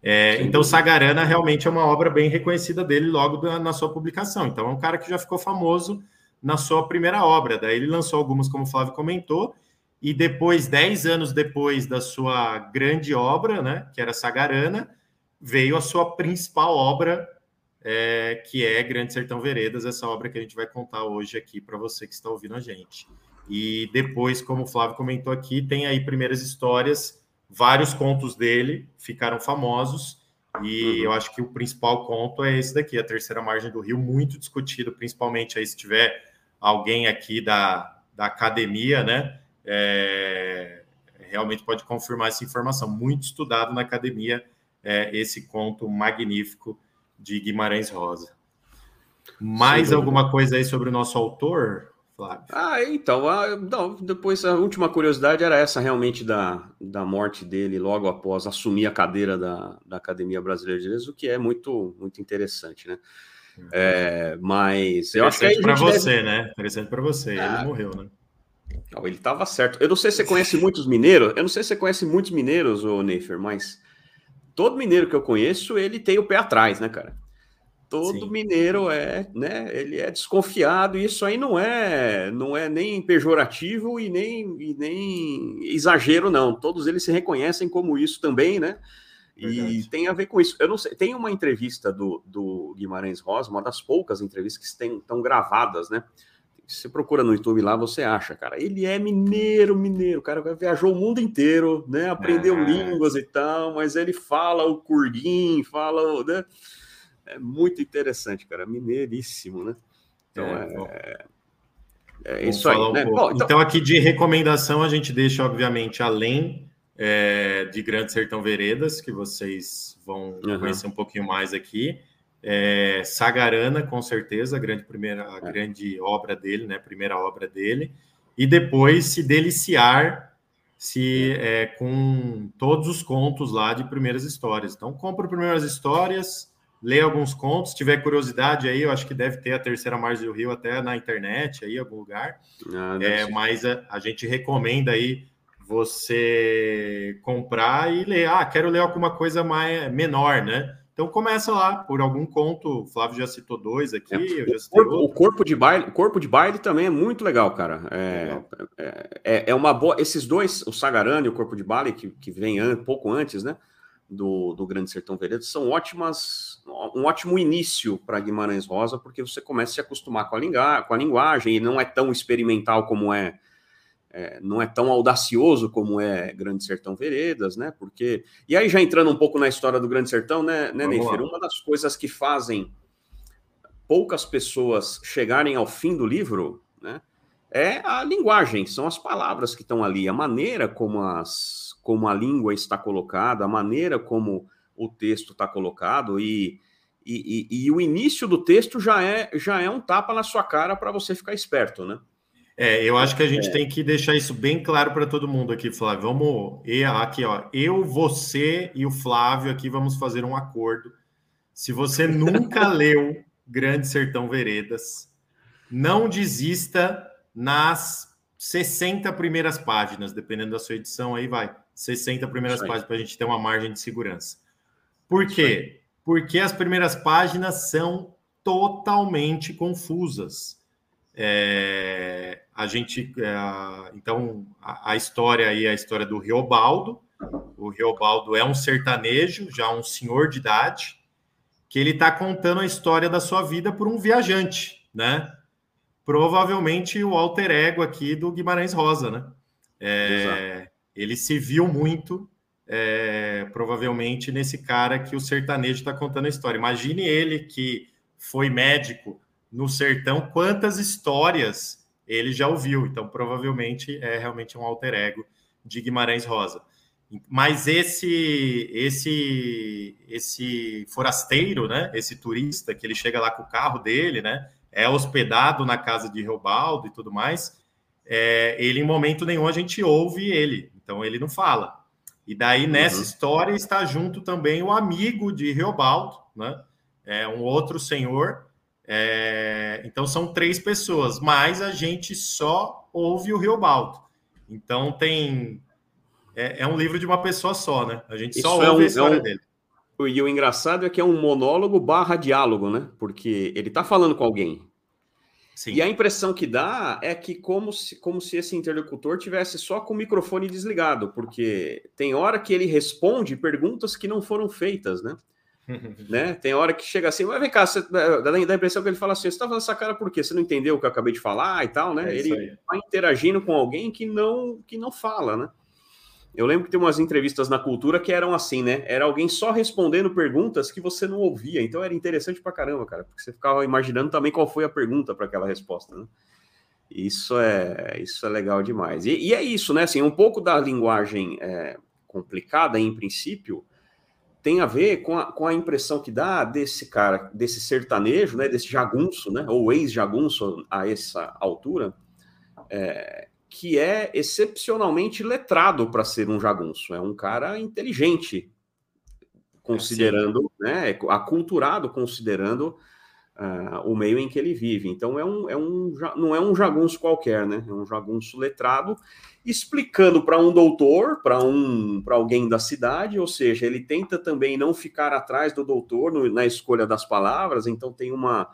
É, então, Sagarana realmente é uma obra bem reconhecida dele logo da, na sua publicação. Então, é um cara que já ficou famoso na sua primeira obra. Daí ele lançou algumas, como o Flávio comentou, e depois, dez anos depois da sua grande obra, né, que era Sagarana, veio a sua principal obra, é, que é Grande Sertão Veredas, essa obra que a gente vai contar hoje aqui para você que está ouvindo a gente. E depois, como o Flávio comentou aqui, tem aí primeiras histórias vários contos dele ficaram famosos e uhum. eu acho que o principal conto é esse daqui, a terceira margem do rio, muito discutido, principalmente aí se tiver alguém aqui da, da academia, né? É, realmente pode confirmar essa informação. Muito estudado na academia é, esse conto magnífico de Guimarães Rosa. Mais alguma coisa aí sobre o nosso autor? Flávio? Ah, então, a, não, depois a última curiosidade era essa realmente da, da morte dele logo após assumir a cadeira da, da Academia Brasileira de Direitos, o que é muito, muito interessante, né? Uhum. É, mas eu acho que para você, deve... né? Interessante para você. Ah, ele morreu, né? Não, ele estava certo. Eu não sei se você conhece muitos mineiros. Eu não sei se você conhece muitos mineiros, ô Neifer, mas todo mineiro que eu conheço, ele tem o pé atrás, né, cara? Todo Sim. mineiro é, né? Ele é desconfiado e isso aí não é, não é nem pejorativo e nem, e nem exagero não. Todos eles se reconhecem como isso também, né? Verdade. E tem a ver com isso. Eu não sei, tem uma entrevista do, do Guimarães Rosa, uma das poucas entrevistas que estão gravadas, né? você procura no YouTube lá, você acha, cara. Ele é mineiro, mineiro, cara viajou o mundo inteiro, né? Aprendeu é. línguas e tal, mas ele fala o curguim, fala, né? É muito interessante, cara. Mineiríssimo, né? Então é. é, é isso aí. Um né? Bom, então... então... aqui de recomendação, a gente deixa, obviamente, além é, de Grande Sertão Veredas, que vocês vão uhum. conhecer um pouquinho mais aqui. É, Sagarana, com certeza, a grande primeira, a é. grande obra dele, né? Primeira obra dele. E depois se deliciar se é, com todos os contos lá de primeiras histórias. Então, compra primeiras histórias, lê alguns contos, se tiver curiosidade aí, eu acho que deve ter a terceira margem do rio até na internet, aí, em algum lugar. Ah, é, mas a, a, gente recomenda aí você comprar e ler. Ah, quero ler alguma coisa mais menor, né? Então começa lá por algum conto. O Flávio já citou dois aqui, é, eu já citei o, corpo, o corpo de baile, o corpo de baile também é muito legal, cara. É, legal. é, é, é uma boa. Esses dois, o Sagarana e o corpo de baile que, que vem an, pouco antes, né? do, do Grande Sertão Veredas são ótimas, um ótimo início para Guimarães Rosa, porque você começa a se acostumar com a, lingu com a linguagem e não é tão experimental como é, é, não é tão audacioso como é Grande Sertão Veredas, né? Porque e aí já entrando um pouco na história do Grande Sertão, né, né Neifer? Uma das coisas que fazem poucas pessoas chegarem ao fim do livro, né? É a linguagem, são as palavras que estão ali, a maneira como as como a língua está colocada, a maneira como o texto está colocado e, e, e, e, o início do texto já é, já é um tapa na sua cara para você ficar esperto, né? É, eu acho que a gente é. tem que deixar isso bem claro para todo mundo aqui, Flávio. Vamos aqui, ó. Eu, você e o Flávio aqui vamos fazer um acordo. Se você nunca leu Grande Sertão Veredas, não desista nas 60 primeiras páginas, dependendo da sua edição, aí vai. 60 primeiras páginas para a gente ter uma margem de segurança. Por quê? Porque as primeiras páginas são totalmente confusas. É, a gente, é, então, a, a, história aí é a história do Riobaldo. O Riobaldo é um sertanejo, já um senhor de idade, que ele está contando a história da sua vida por um viajante. né? Provavelmente o alter ego aqui do Guimarães Rosa, né? É, ele se viu muito, é, provavelmente, nesse cara que o sertanejo está contando a história. Imagine ele que foi médico no sertão, quantas histórias ele já ouviu. Então, provavelmente, é realmente um alter ego de Guimarães Rosa. Mas esse esse esse forasteiro, né? Esse turista que ele chega lá com o carro dele, né? É hospedado na casa de Reobaldo e tudo mais. É, ele em momento nenhum a gente ouve ele, então ele não fala. E daí nessa uhum. história está junto também o amigo de Reobaldo, né? É um outro senhor. É, então são três pessoas, mas a gente só ouve o Reobaldo. Então tem é, é, um livro de uma pessoa só, né? A gente só Isso ouve é um, a história é um... dele. E o engraçado é que é um monólogo barra diálogo, né? Porque ele tá falando com alguém. Sim. E a impressão que dá é que como se, como se esse interlocutor tivesse só com o microfone desligado, porque tem hora que ele responde perguntas que não foram feitas, né? né? Tem hora que chega assim, mas vem cá, você, dá, dá a impressão que ele fala assim, você tá fazendo essa cara por quê? Você não entendeu o que eu acabei de falar e tal, né? É ele vai interagindo com alguém que não, que não fala, né? Eu lembro que tem umas entrevistas na cultura que eram assim, né? Era alguém só respondendo perguntas que você não ouvia. Então era interessante pra caramba, cara, porque você ficava imaginando também qual foi a pergunta para aquela resposta, né? Isso é, isso é legal demais. E, e, é isso, né? Assim, um pouco da linguagem é, complicada, em princípio, tem a ver com a, com a impressão que dá desse cara, desse sertanejo, né? Desse jagunço, né? Ou ex-jagunço a essa altura, é, que é excepcionalmente letrado para ser um jagunço. É um cara inteligente, considerando, é né, aculturado, considerando uh, o meio em que ele vive. Então é um, é um, não é um jagunço qualquer, né? É um jagunço letrado, explicando para um doutor, para um, para alguém da cidade, ou seja, ele tenta também não ficar atrás do doutor no, na escolha das palavras. Então tem uma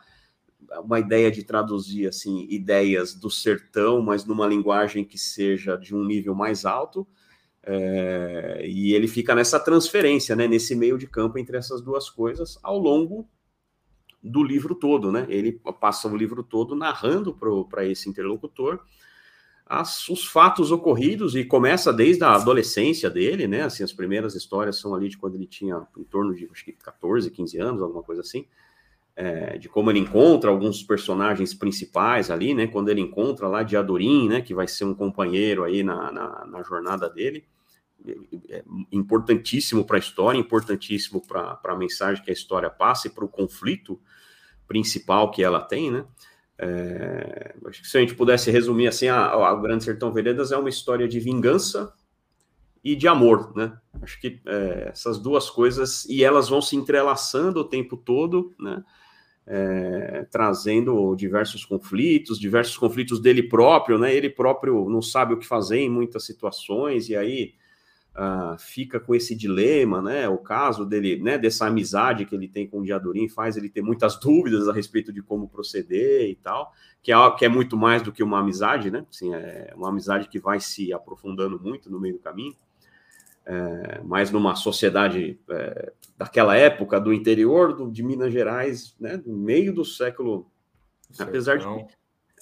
uma ideia de traduzir assim ideias do sertão, mas numa linguagem que seja de um nível mais alto. É, e ele fica nessa transferência, né, nesse meio de campo entre essas duas coisas ao longo do livro todo, né? Ele passa o livro todo narrando para esse interlocutor as, os fatos ocorridos e começa desde a adolescência dele, né? Assim, as primeiras histórias são ali de quando ele tinha em torno de acho que 14, 15 anos, alguma coisa assim é, de como ele encontra alguns personagens principais ali, né? Quando ele encontra lá Diadorim, né? Que vai ser um companheiro aí na, na, na jornada dele. É importantíssimo para a história, importantíssimo para a mensagem que a história passa e para o conflito principal que ela tem, né? É, acho que se a gente pudesse resumir assim, a, a Grande Sertão Veredas é uma história de vingança e de amor, né? Acho que é, essas duas coisas e elas vão se entrelaçando o tempo todo, né? É, trazendo diversos conflitos, diversos conflitos dele próprio, né? Ele próprio não sabe o que fazer em muitas situações, e aí uh, fica com esse dilema, né? O caso dele, né, dessa amizade que ele tem com o Diadorim faz ele ter muitas dúvidas a respeito de como proceder e tal, que é, que é muito mais do que uma amizade, né? Assim, é uma amizade que vai se aprofundando muito no meio do caminho é, mais numa sociedade é, daquela época, do interior do, de Minas Gerais, né, no meio do século. Apesar de,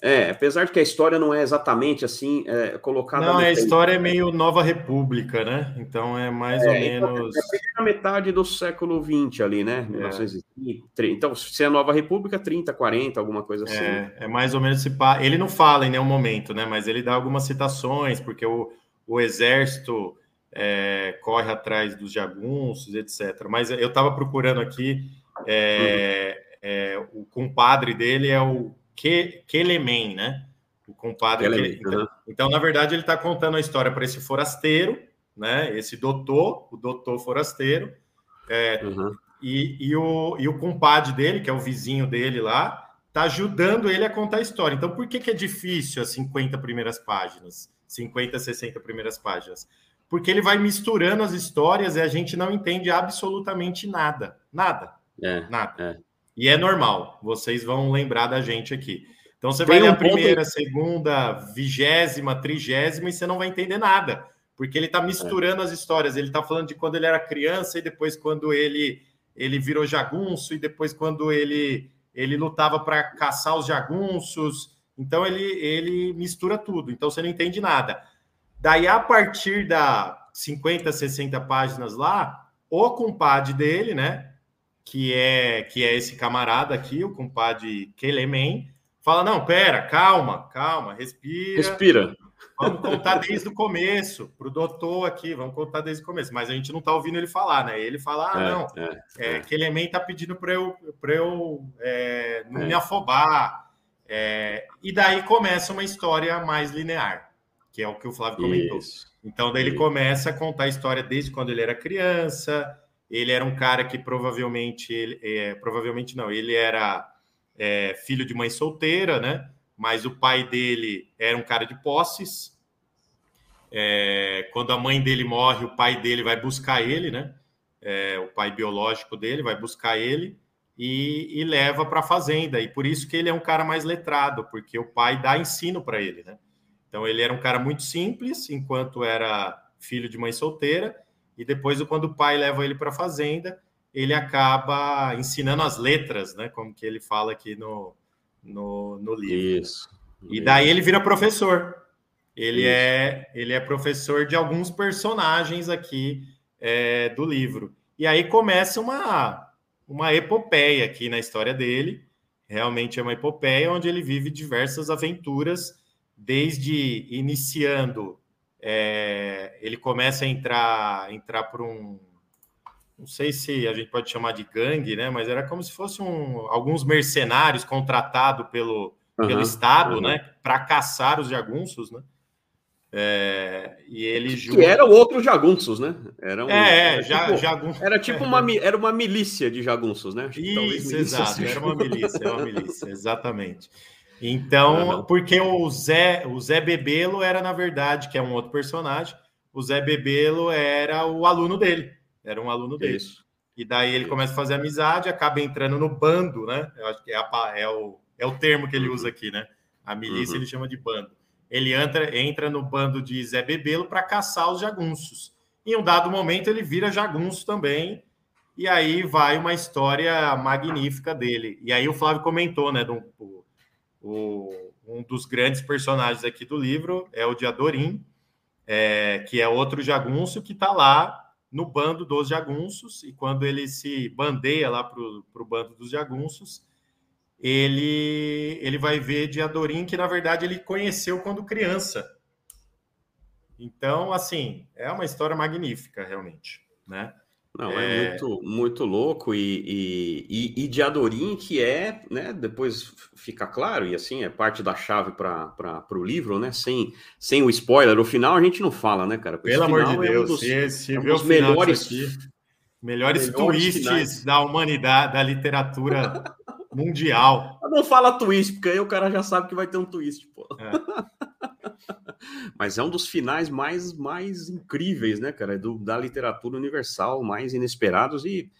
é, apesar de que a história não é exatamente assim é, colocada. Não, a história é meio Nova República, né? Então é mais é, ou então, menos. É a metade do século XX ali, né? 1930. É. Então, se é Nova República, 30, 40, alguma coisa assim. É, é mais ou menos. Ele não fala em nenhum momento, né? Mas ele dá algumas citações, porque o, o exército é, corre atrás dos jagunços, etc. Mas eu estava procurando aqui, é, é, o compadre dele é o Ke, Kelemen, né? O compadre. Kelemen, então, então, na verdade, ele está contando a história para esse forasteiro, né? Esse doutor, o doutor forasteiro, uhum. e, e, o, e o compadre dele, que é o vizinho dele lá, está ajudando ele a contar a história. Então, por que, que é difícil as 50 primeiras páginas? 50, 60 primeiras páginas? Porque ele vai misturando as histórias e a gente não entende absolutamente nada. Nada. É, nada. É. E é normal, vocês vão lembrar da gente aqui. Então você Tem vai ler um a primeira, ponto... segunda, vigésima, trigésima e você não vai entender nada, porque ele está misturando é. as histórias. Ele está falando de quando ele era criança e depois quando ele ele virou jagunço e depois quando ele ele lutava para caçar os jagunços, então ele, ele mistura tudo, então você não entende nada. Daí, a partir da 50, 60 páginas lá, o compadre dele, né? Que é que é esse camarada aqui, o compadre Kelemen, fala: não, pera, calma, calma, respira. Respira. Vamos contar desde o começo, para o doutor aqui, vamos contar desde o começo. Mas a gente não está ouvindo ele falar, né? Ele fala, ah, é, não, é, é, é. que Elemen está pedindo para eu, pra eu é, não me é. afobar. É, e daí começa uma história mais linear, que é o que o Flávio comentou. Isso. Então, daí ele começa a contar a história desde quando ele era criança. Ele era um cara que provavelmente, ele, provavelmente não, ele era filho de mãe solteira, né? mas o pai dele era um cara de posses. É, quando a mãe dele morre, o pai dele vai buscar ele, né? É, o pai biológico dele vai buscar ele e, e leva para a fazenda. E por isso que ele é um cara mais letrado, porque o pai dá ensino para ele, né? Então ele era um cara muito simples, enquanto era filho de mãe solteira, e depois, quando o pai leva ele para a fazenda, ele acaba ensinando as letras, né? Como que ele fala aqui no, no, no livro. Isso. E daí ele vira professor. Ele é, ele é professor de alguns personagens aqui é, do livro. E aí começa uma, uma epopeia aqui na história dele. Realmente é uma epopeia onde ele vive diversas aventuras, desde iniciando. É, ele começa a entrar, entrar por um, não sei se a gente pode chamar de gangue, né? Mas era como se fossem um, alguns mercenários contratados pelo, uhum, pelo Estado, uhum. né? Para caçar os jagunços, né? É, e ele que, junto... que eram outros jagunços, né? Era um, é, era, ja, tipo, jagun... era tipo uma era uma milícia de jagunços, né? Isso, exato, era uma milícia, era uma milícia, exatamente. Então, porque o Zé, o Zé Bebelo era na verdade, que é um outro personagem, o Zé Bebelo era o aluno dele. Era um aluno dele. Isso. E daí ele começa a fazer amizade, acaba entrando no bando, né? Eu acho que é, a, é, o, é o termo que ele usa aqui, né? A milícia uhum. ele chama de bando. Ele entra, entra no bando de Zé Bebelo para caçar os jagunços. Em um dado momento ele vira jagunço também, e aí vai uma história magnífica dele. E aí o Flávio comentou, né? Do, o, um dos grandes personagens aqui do livro é o de Adorim, é, que é outro jagunço que está lá no bando dos jagunços, e quando ele se bandeia lá para o bando dos jagunços, ele, ele vai ver de Adorim que, na verdade, ele conheceu quando criança. Então, assim, é uma história magnífica, realmente, né? Não, é, é muito, muito louco e, e, e, de Adorim, que é, né, depois fica claro, e assim, é parte da chave para o livro, né, sem, sem o spoiler, o final a gente não fala, né, cara? Pelo amor de Deus, é um dos, se, se é um dos melhores, aqui, melhores, melhores twists finais. da humanidade, da literatura mundial. Não fala twist, porque aí o cara já sabe que vai ter um twist, pô. É. Mas é um dos finais mais, mais incríveis, né, cara? Do, da literatura universal, mais inesperados e.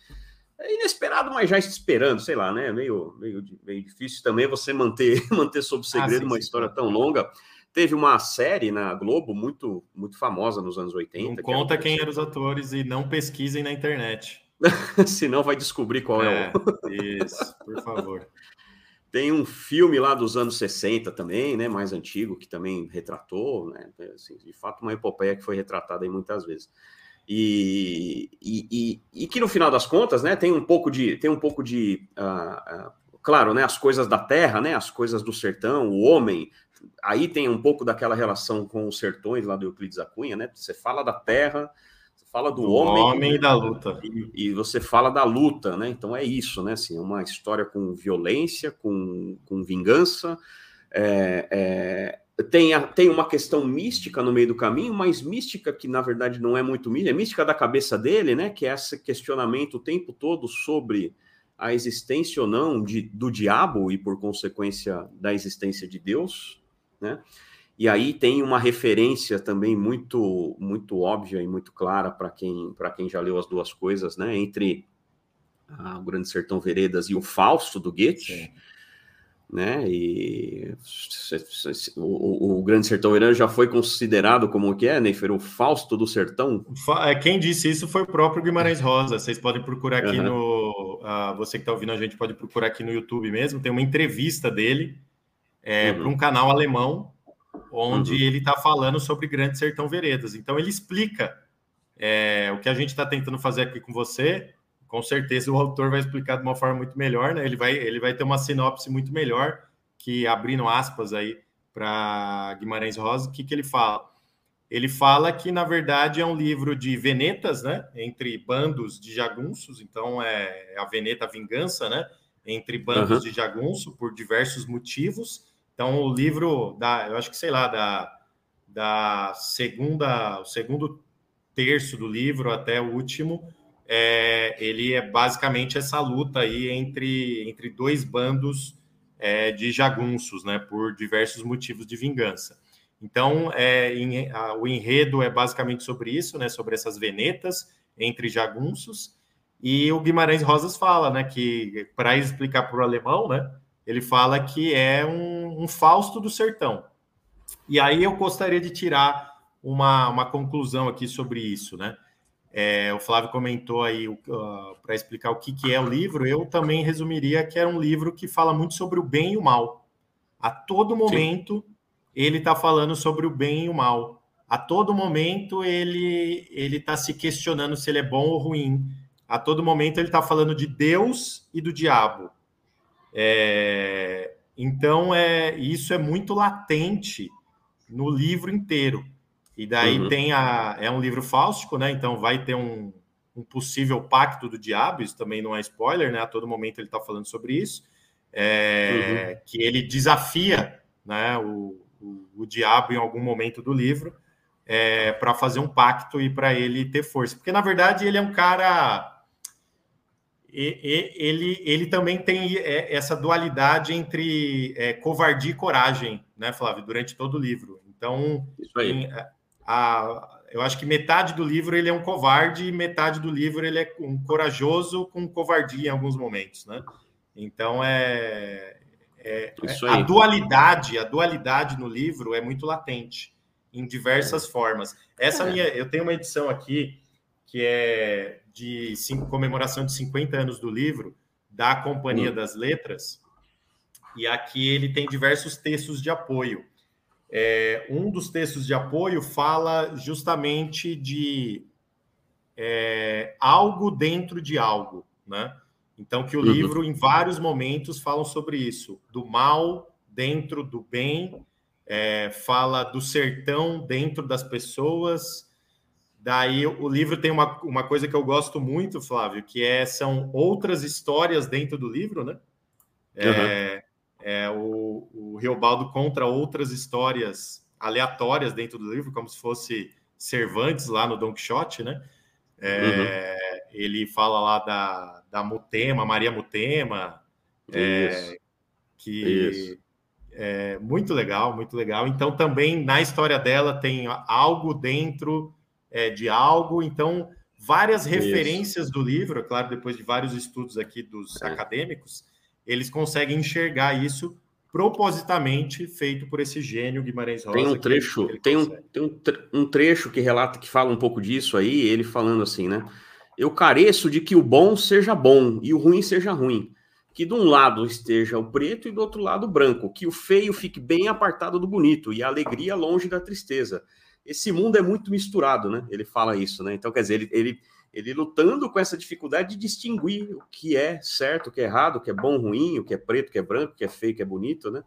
É inesperado, mas já esperando, sei lá, né? Meio, meio, meio difícil também você manter, manter sob ah, segredo ah, sim, uma sim, história sim. tão longa. Teve uma série na Globo muito, muito famosa nos anos 80. Não que conta quem eram os atores e não pesquisem na internet. Senão vai descobrir qual é, é o. Isso, por favor. Tem um filme lá dos anos 60 também, né, mais antigo, que também retratou, né, assim, de fato uma epopeia que foi retratada aí muitas vezes. E, e, e, e, que no final das contas, né, tem um pouco de, tem um pouco de, uh, uh, claro, né, as coisas da terra, né, as coisas do sertão, o homem, aí tem um pouco daquela relação com os sertões lá do Euclides da Cunha, né, você fala da terra, fala do, do homem, homem e da luta. E, e, você fala da luta, né? Então é isso, né? Assim, é uma história com violência, com, com vingança. É, é, tem, a, tem uma questão mística no meio do caminho, mas mística que na verdade não é muito mística, é mística da cabeça dele, né? Que é esse questionamento o tempo todo sobre a existência ou não de, do diabo e por consequência da existência de Deus, né? E aí tem uma referência também muito muito óbvia e muito clara para quem para quem já leu as duas coisas, né? Entre o Grande Sertão Veredas e o Fausto do Goethe, né? E o, o, Grande Sertão Veredas já foi considerado como que é, Neifer, o Fausto do Sertão. É, quem disse isso foi o próprio Guimarães Rosa. Vocês podem procurar aqui uhum. no uh, você que está ouvindo a gente pode procurar aqui no YouTube mesmo, tem uma entrevista dele é, uhum. para um canal alemão, onde uhum. ele está falando sobre Grande Sertão Veredas. Então ele explica é, o que a gente está tentando fazer aqui com você. Com certeza o autor vai explicar de uma forma muito melhor, né? Ele vai, ele vai ter uma sinopse muito melhor que abrindo aspas aí para Guimarães Rosa, o que, que ele fala? Ele fala que, na verdade, é um livro de venetas, né? Entre bandos de jagunços, então é a veneta a vingança, né? Entre bandos uhum. de jagunço, por diversos motivos. Então, o livro da, eu acho que sei lá, da, da segunda, o segundo terço do livro até o último, é, ele é basicamente essa luta aí entre, entre dois bandos é, de jagunços, né? Por diversos motivos de vingança. Então, é, em, a, o enredo é basicamente sobre isso, né? Sobre essas venetas entre jagunços. E o Guimarães Rosas fala, né? Que para explicar para o alemão, né? Ele fala que é um, um Fausto do sertão. E aí eu gostaria de tirar uma, uma conclusão aqui sobre isso, né? É, o Flávio comentou aí uh, para explicar o que, que é o livro. Eu também resumiria que é um livro que fala muito sobre o bem e o mal. A todo momento Sim ele está falando sobre o bem e o mal. A todo momento ele ele está se questionando se ele é bom ou ruim. A todo momento ele está falando de Deus e do diabo. É, então é isso é muito latente no livro inteiro. E daí uhum. tem a é um livro fáustico, né? Então vai ter um, um possível pacto do diabo. Isso também não é spoiler, né? A todo momento ele está falando sobre isso. É, uhum. Que ele desafia, né? O, o, o diabo em algum momento do livro é, para fazer um pacto e para ele ter força. Porque, na verdade, ele é um cara. Ele, ele também tem é, essa dualidade entre é, covardia e coragem, né, Flávio, durante todo o livro. Então, em, a, eu acho que metade do livro ele é um covarde e metade do livro ele é um corajoso com covardia em alguns momentos, né? Então é, é, é a dualidade, a dualidade no livro é muito latente em diversas é. formas. Essa é. minha, eu tenho uma edição aqui que é de cinco, comemoração de 50 anos do livro da Companhia hum. das Letras. E aqui ele tem diversos textos de apoio. É, um dos textos de apoio fala justamente de é, algo dentro de algo, né? Então, que o uhum. livro, em vários momentos, falam sobre isso, do mal dentro do bem, é, fala do sertão dentro das pessoas. Daí o livro tem uma, uma coisa que eu gosto muito, Flávio, que é são outras histórias dentro do livro, né? É, uhum. é o, o Riobaldo contra outras histórias aleatórias dentro do livro, como se fosse Cervantes lá no Don Quixote, né? É, uhum. Ele fala lá da, da Mutema, Maria Mutema, é, que Isso. é muito legal, muito legal. Então, também na história dela tem algo dentro é, de algo, então várias referências Isso. do livro, é claro, depois de vários estudos aqui dos é. acadêmicos, eles conseguem enxergar isso propositamente feito por esse gênio Guimarães Rosa. Tem um trecho, tem, um, tem um, um, trecho que relata que fala um pouco disso aí, ele falando assim, né? Eu careço de que o bom seja bom e o ruim seja ruim. Que de um lado esteja o preto e do outro lado o branco. Que o feio fique bem apartado do bonito e a alegria longe da tristeza. Esse mundo é muito misturado, né? Ele fala isso, né? Então, quer dizer, ele, ele, ele lutando com essa dificuldade de distinguir o que é certo, o que é errado, o que é bom, ruim, o que é preto, o que é branco, o que é feio, o que é bonito, né?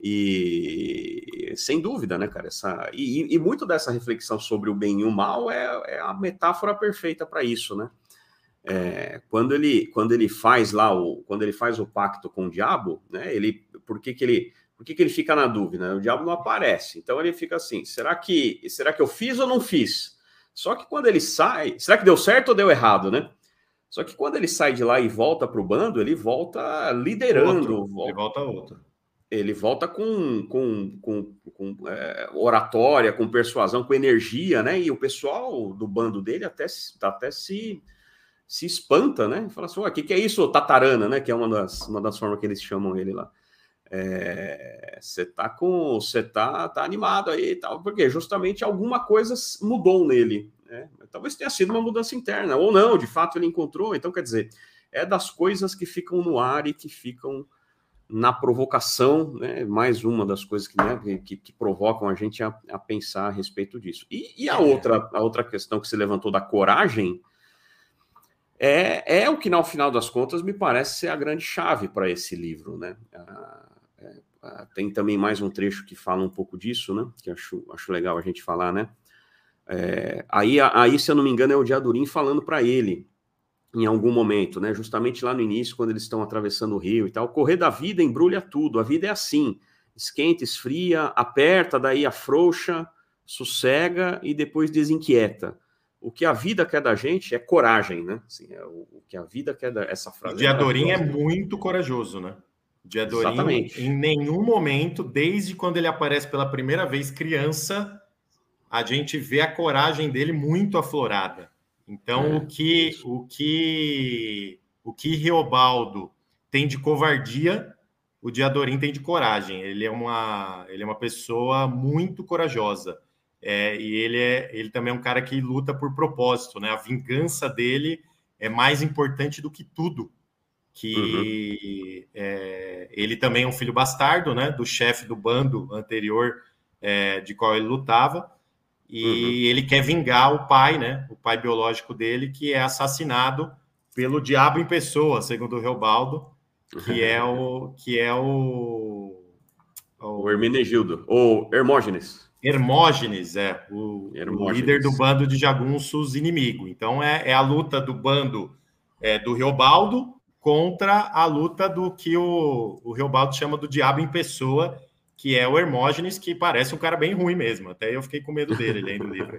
E sem dúvida, né, cara? Essa, e, e muito dessa reflexão sobre o bem e o mal é, é a metáfora perfeita para isso, né? É, quando ele quando ele faz lá o quando ele faz o pacto com o diabo, né? Ele por que, que ele por que, que ele fica na dúvida? O diabo não aparece, então ele fica assim: será que será que eu fiz ou não fiz? Só que quando ele sai, será que deu certo ou deu errado, né? Só que quando ele sai de lá e volta para o bando, ele volta liderando. Outro, volta, ele volta outro ele volta com, com, com, com é, oratória, com persuasão, com energia, né? E o pessoal do bando dele até, até se, se espanta, né? Fala assim: o que, que é isso, tatarana, né? Que é uma das, uma das formas que eles chamam ele lá. Você é, tá com. Você tá, tá animado aí e tal, porque justamente alguma coisa mudou nele. Né? Talvez tenha sido uma mudança interna, ou não, de fato ele encontrou. Então, quer dizer, é das coisas que ficam no ar e que ficam na provocação, né? Mais uma das coisas que, né, que, que provocam a gente a, a, pensar a respeito disso. E, e a, é. outra, a outra questão que se levantou da coragem é, é o que, no final das contas, me parece ser a grande chave para esse livro, né? Ah, ah, tem também mais um trecho que fala um pouco disso, né? Que acho, acho legal a gente falar, né? É, aí, aí, se eu não me engano, é o Diadurim falando para ele em algum momento, né? Justamente lá no início, quando eles estão atravessando o rio e tal. Correr da vida embrulha tudo. A vida é assim: esquenta, esfria, aperta, daí afrouxa, sossega e depois desinquieta. O que a vida quer da gente é coragem, né? Assim, é o, o, que a vida quer da essa frase. O Diadorim é, é muito corajoso, né? O Diadorim, Exatamente. em nenhum momento, desde quando ele aparece pela primeira vez criança, a gente vê a coragem dele muito aflorada. Então, é, o que isso. o que o que Riobaldo tem de covardia, o Diadorim tem de coragem. Ele é uma ele é uma pessoa muito corajosa. É, e ele é ele também é um cara que luta por propósito, né? A vingança dele é mais importante do que tudo. Que uhum. é, ele também é um filho bastardo, né? Do chefe do bando anterior é, de qual ele lutava e uhum. ele quer vingar o pai, né? O pai biológico dele, que é assassinado pelo diabo em pessoa, segundo o Reobaldo, que é o que é o o, o Hermenegildo, ou Hermógenes. Hermógenes, é, o, Hermógenes. o, líder do bando de jagunços inimigo. Então é, é a luta do bando é, do Reobaldo contra a luta do que o, o Reobaldo chama do diabo em pessoa, que é o Hermógenes, que parece um cara bem ruim mesmo. Até eu fiquei com medo dele lendo o livro.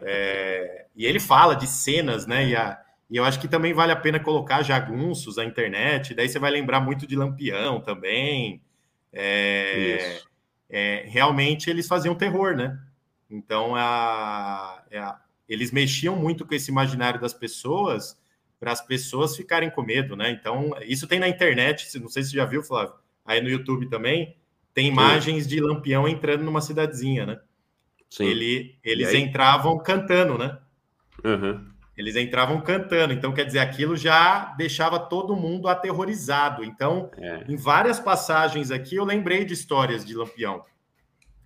É, e ele fala de cenas, né? E, a, e, eu acho que também vale a pena colocar jagunços na internet. Daí você vai lembrar muito de Lampião também. É, é, realmente eles faziam terror, né? Então a, é a, eles mexiam muito com esse imaginário das pessoas para as pessoas ficarem com medo, né? Então isso tem na internet. Não sei se você já viu, Flávio. Aí no YouTube também tem imagens Sim. de Lampião entrando numa cidadezinha, né? Sim. Ele, eles entravam cantando, né? Uhum. Eles entravam cantando, então quer dizer, aquilo já deixava todo mundo aterrorizado. Então, é. em várias passagens aqui, eu lembrei de histórias de Lampião.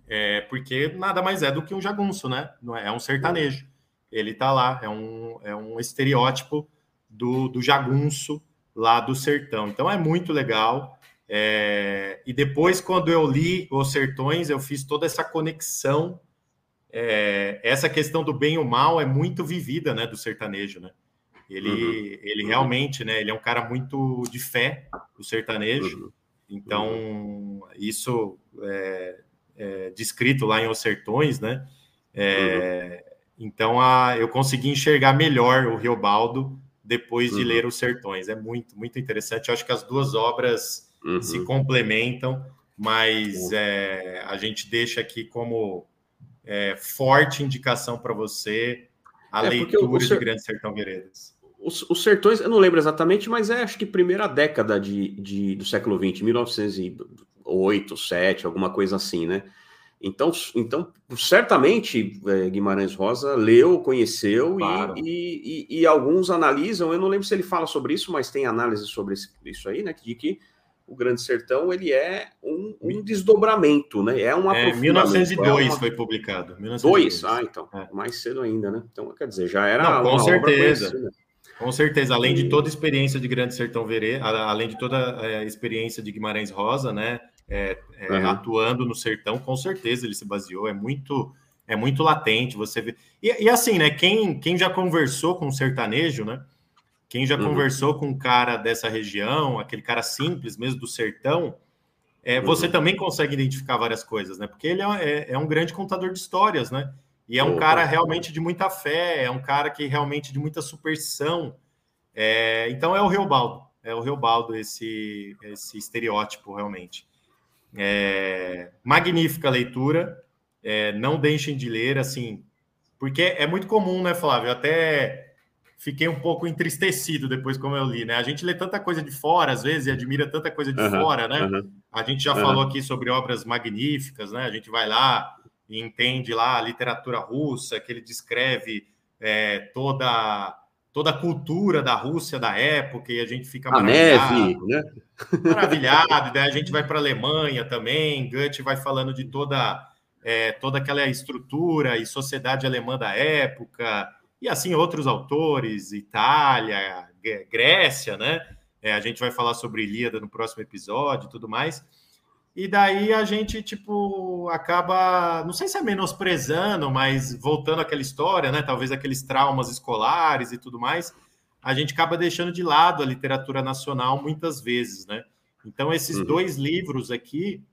É, porque nada mais é do que um jagunço, né? Não é, é um sertanejo. Ele tá lá, é um, é um estereótipo do, do jagunço lá do sertão. Então é muito legal. É, e depois, quando eu li Os Sertões, eu fiz toda essa conexão. É, essa questão do bem e o mal é muito vivida, né, do sertanejo, né? Ele, uhum. ele realmente, né, ele é um cara muito de fé, o sertanejo. Uhum. Então, isso é, é, descrito lá em Os Sertões, né? É, uhum. Então, a, eu consegui enxergar melhor o Riobaldo depois de uhum. ler Os Sertões. É muito, muito interessante. Eu acho que as duas obras uhum. se complementam, mas é, a gente deixa aqui como é, forte indicação para você a é leitura ser... de Grande Sertão Veredas. Os, os, sertões, eu não lembro exatamente, mas é acho que primeira década de, de, do século XX, 1908, 7, alguma coisa assim, né? Então, então certamente é, Guimarães Rosa leu, conheceu claro. e, e, e, alguns analisam. Eu não lembro se ele fala sobre isso, mas tem análise sobre isso aí, né? De que o Grande Sertão ele é um, um desdobramento, né? É um é, 1902 é uma... foi publicado. 1902. Dois? Ah, então é. mais cedo ainda, né? Então quer dizer já era Não, com certeza. Com certeza, além de toda a experiência de Grande Sertão Verê, além de toda a experiência de Guimarães Rosa, né, é, é, uhum. atuando no sertão, com certeza ele se baseou. É muito, é muito latente. Você vê. E, e assim, né? Quem, quem já conversou com um sertanejo, né? Quem já uhum. conversou com um cara dessa região, aquele cara simples mesmo do sertão, é, uhum. você também consegue identificar várias coisas, né? Porque ele é, é, é um grande contador de histórias, né? E é um cara realmente de muita fé, é um cara que realmente de muita superstição. É, então é o Reobaldo, é o Reobaldo esse, esse estereótipo realmente. É, magnífica leitura, é, não deixem de ler, assim, porque é muito comum, né, Flávio? Até fiquei um pouco entristecido depois como eu li, né? A gente lê tanta coisa de fora, às vezes, e admira tanta coisa de uhum, fora, né? Uhum, a gente já uhum. falou aqui sobre obras magníficas, né? A gente vai lá e entende lá a literatura russa, que ele descreve é, toda toda a cultura da Rússia da época e a gente fica a neve, né? Maravilhado, daí a gente vai para a Alemanha também, Goethe vai falando de toda é, toda aquela estrutura e sociedade alemã da época, e assim outros autores, Itália, Grécia, né? É, a gente vai falar sobre Ilíada no próximo episódio e tudo mais. E daí a gente, tipo, acaba, não sei se é menosprezando, mas voltando àquela história, né? Talvez aqueles traumas escolares e tudo mais, a gente acaba deixando de lado a literatura nacional muitas vezes, né? Então, esses uhum. dois livros aqui,